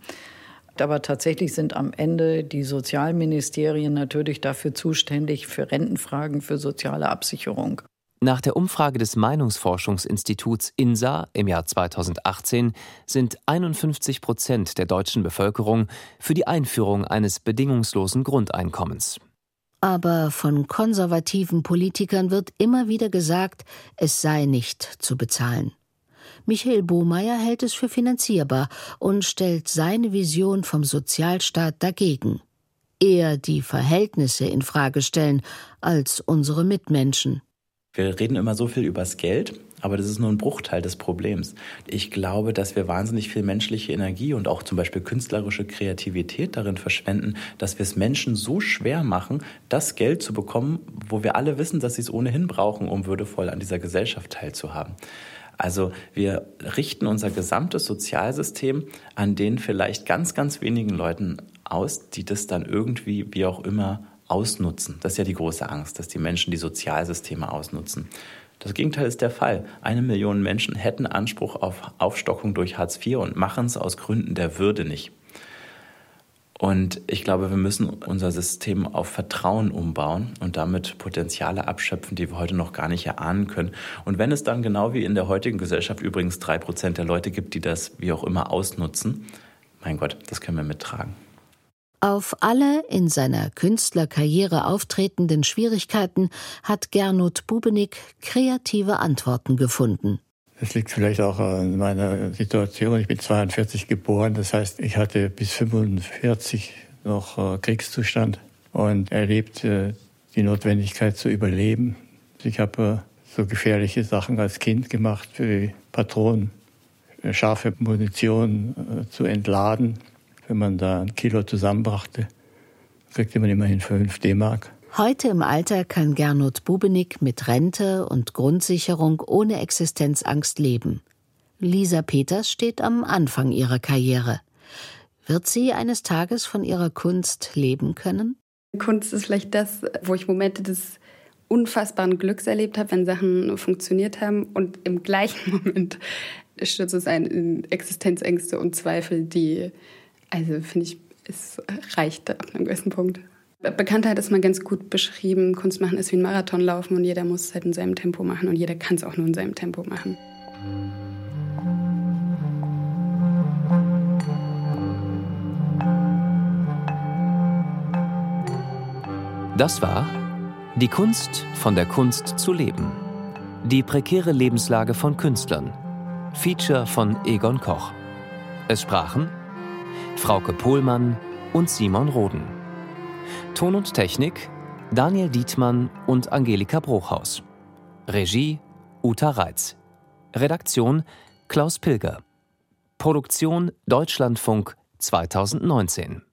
Aber tatsächlich sind am Ende die Sozialministerien natürlich dafür zuständig, für Rentenfragen, für soziale Absicherung. Nach der Umfrage des Meinungsforschungsinstituts INSA im Jahr 2018 sind 51 Prozent der deutschen Bevölkerung für die Einführung eines bedingungslosen Grundeinkommens. Aber von konservativen Politikern wird immer wieder gesagt, es sei nicht zu bezahlen. Michael Bohmeier hält es für finanzierbar und stellt seine Vision vom Sozialstaat dagegen. Eher die Verhältnisse in Frage stellen als unsere Mitmenschen. Wir reden immer so viel übers Geld, aber das ist nur ein Bruchteil des Problems. Ich glaube, dass wir wahnsinnig viel menschliche Energie und auch zum Beispiel künstlerische Kreativität darin verschwenden, dass wir es Menschen so schwer machen, das Geld zu bekommen, wo wir alle wissen, dass sie es ohnehin brauchen, um würdevoll an dieser Gesellschaft teilzuhaben. Also wir richten unser gesamtes Sozialsystem an den vielleicht ganz, ganz wenigen Leuten aus, die das dann irgendwie, wie auch immer, ausnutzen. Das ist ja die große Angst, dass die Menschen die Sozialsysteme ausnutzen. Das Gegenteil ist der Fall. Eine Million Menschen hätten Anspruch auf Aufstockung durch Hartz IV und machen es aus Gründen der Würde nicht. Und ich glaube, wir müssen unser System auf Vertrauen umbauen und damit Potenziale abschöpfen, die wir heute noch gar nicht erahnen können. Und wenn es dann genau wie in der heutigen Gesellschaft übrigens drei Prozent der Leute gibt, die das wie auch immer ausnutzen, mein Gott, das können wir mittragen. Auf alle in seiner Künstlerkarriere auftretenden Schwierigkeiten hat Gernot Bubenig kreative Antworten gefunden. Das liegt vielleicht auch an meiner Situation. Ich bin 42 geboren, das heißt, ich hatte bis 45 noch äh, Kriegszustand und erlebt die Notwendigkeit zu überleben. Ich habe äh, so gefährliche Sachen als Kind gemacht, wie Patronen, äh, scharfe Munition zu entladen wenn man da ein Kilo zusammenbrachte, kriegte man immerhin 5 D-Mark. Heute im Alter kann Gernot Bubenig mit Rente und Grundsicherung ohne Existenzangst leben. Lisa Peters steht am Anfang ihrer Karriere. Wird sie eines Tages von ihrer Kunst leben können? Kunst ist vielleicht das, wo ich Momente des unfassbaren Glücks erlebt habe, wenn Sachen funktioniert haben und im gleichen Moment stürzt es einen in Existenzängste und Zweifel, die also finde ich, es reicht ab einem gewissen Punkt. Bekanntheit ist mal ganz gut beschrieben. Kunst machen ist wie ein Marathon laufen und jeder muss es halt in seinem Tempo machen und jeder kann es auch nur in seinem Tempo machen. Das war Die Kunst von der Kunst zu leben. Die prekäre Lebenslage von Künstlern. Feature von Egon Koch. Es sprachen Frauke Pohlmann und Simon Roden. Ton und Technik Daniel Dietmann und Angelika Bruchhaus. Regie Uta Reitz. Redaktion Klaus Pilger. Produktion Deutschlandfunk 2019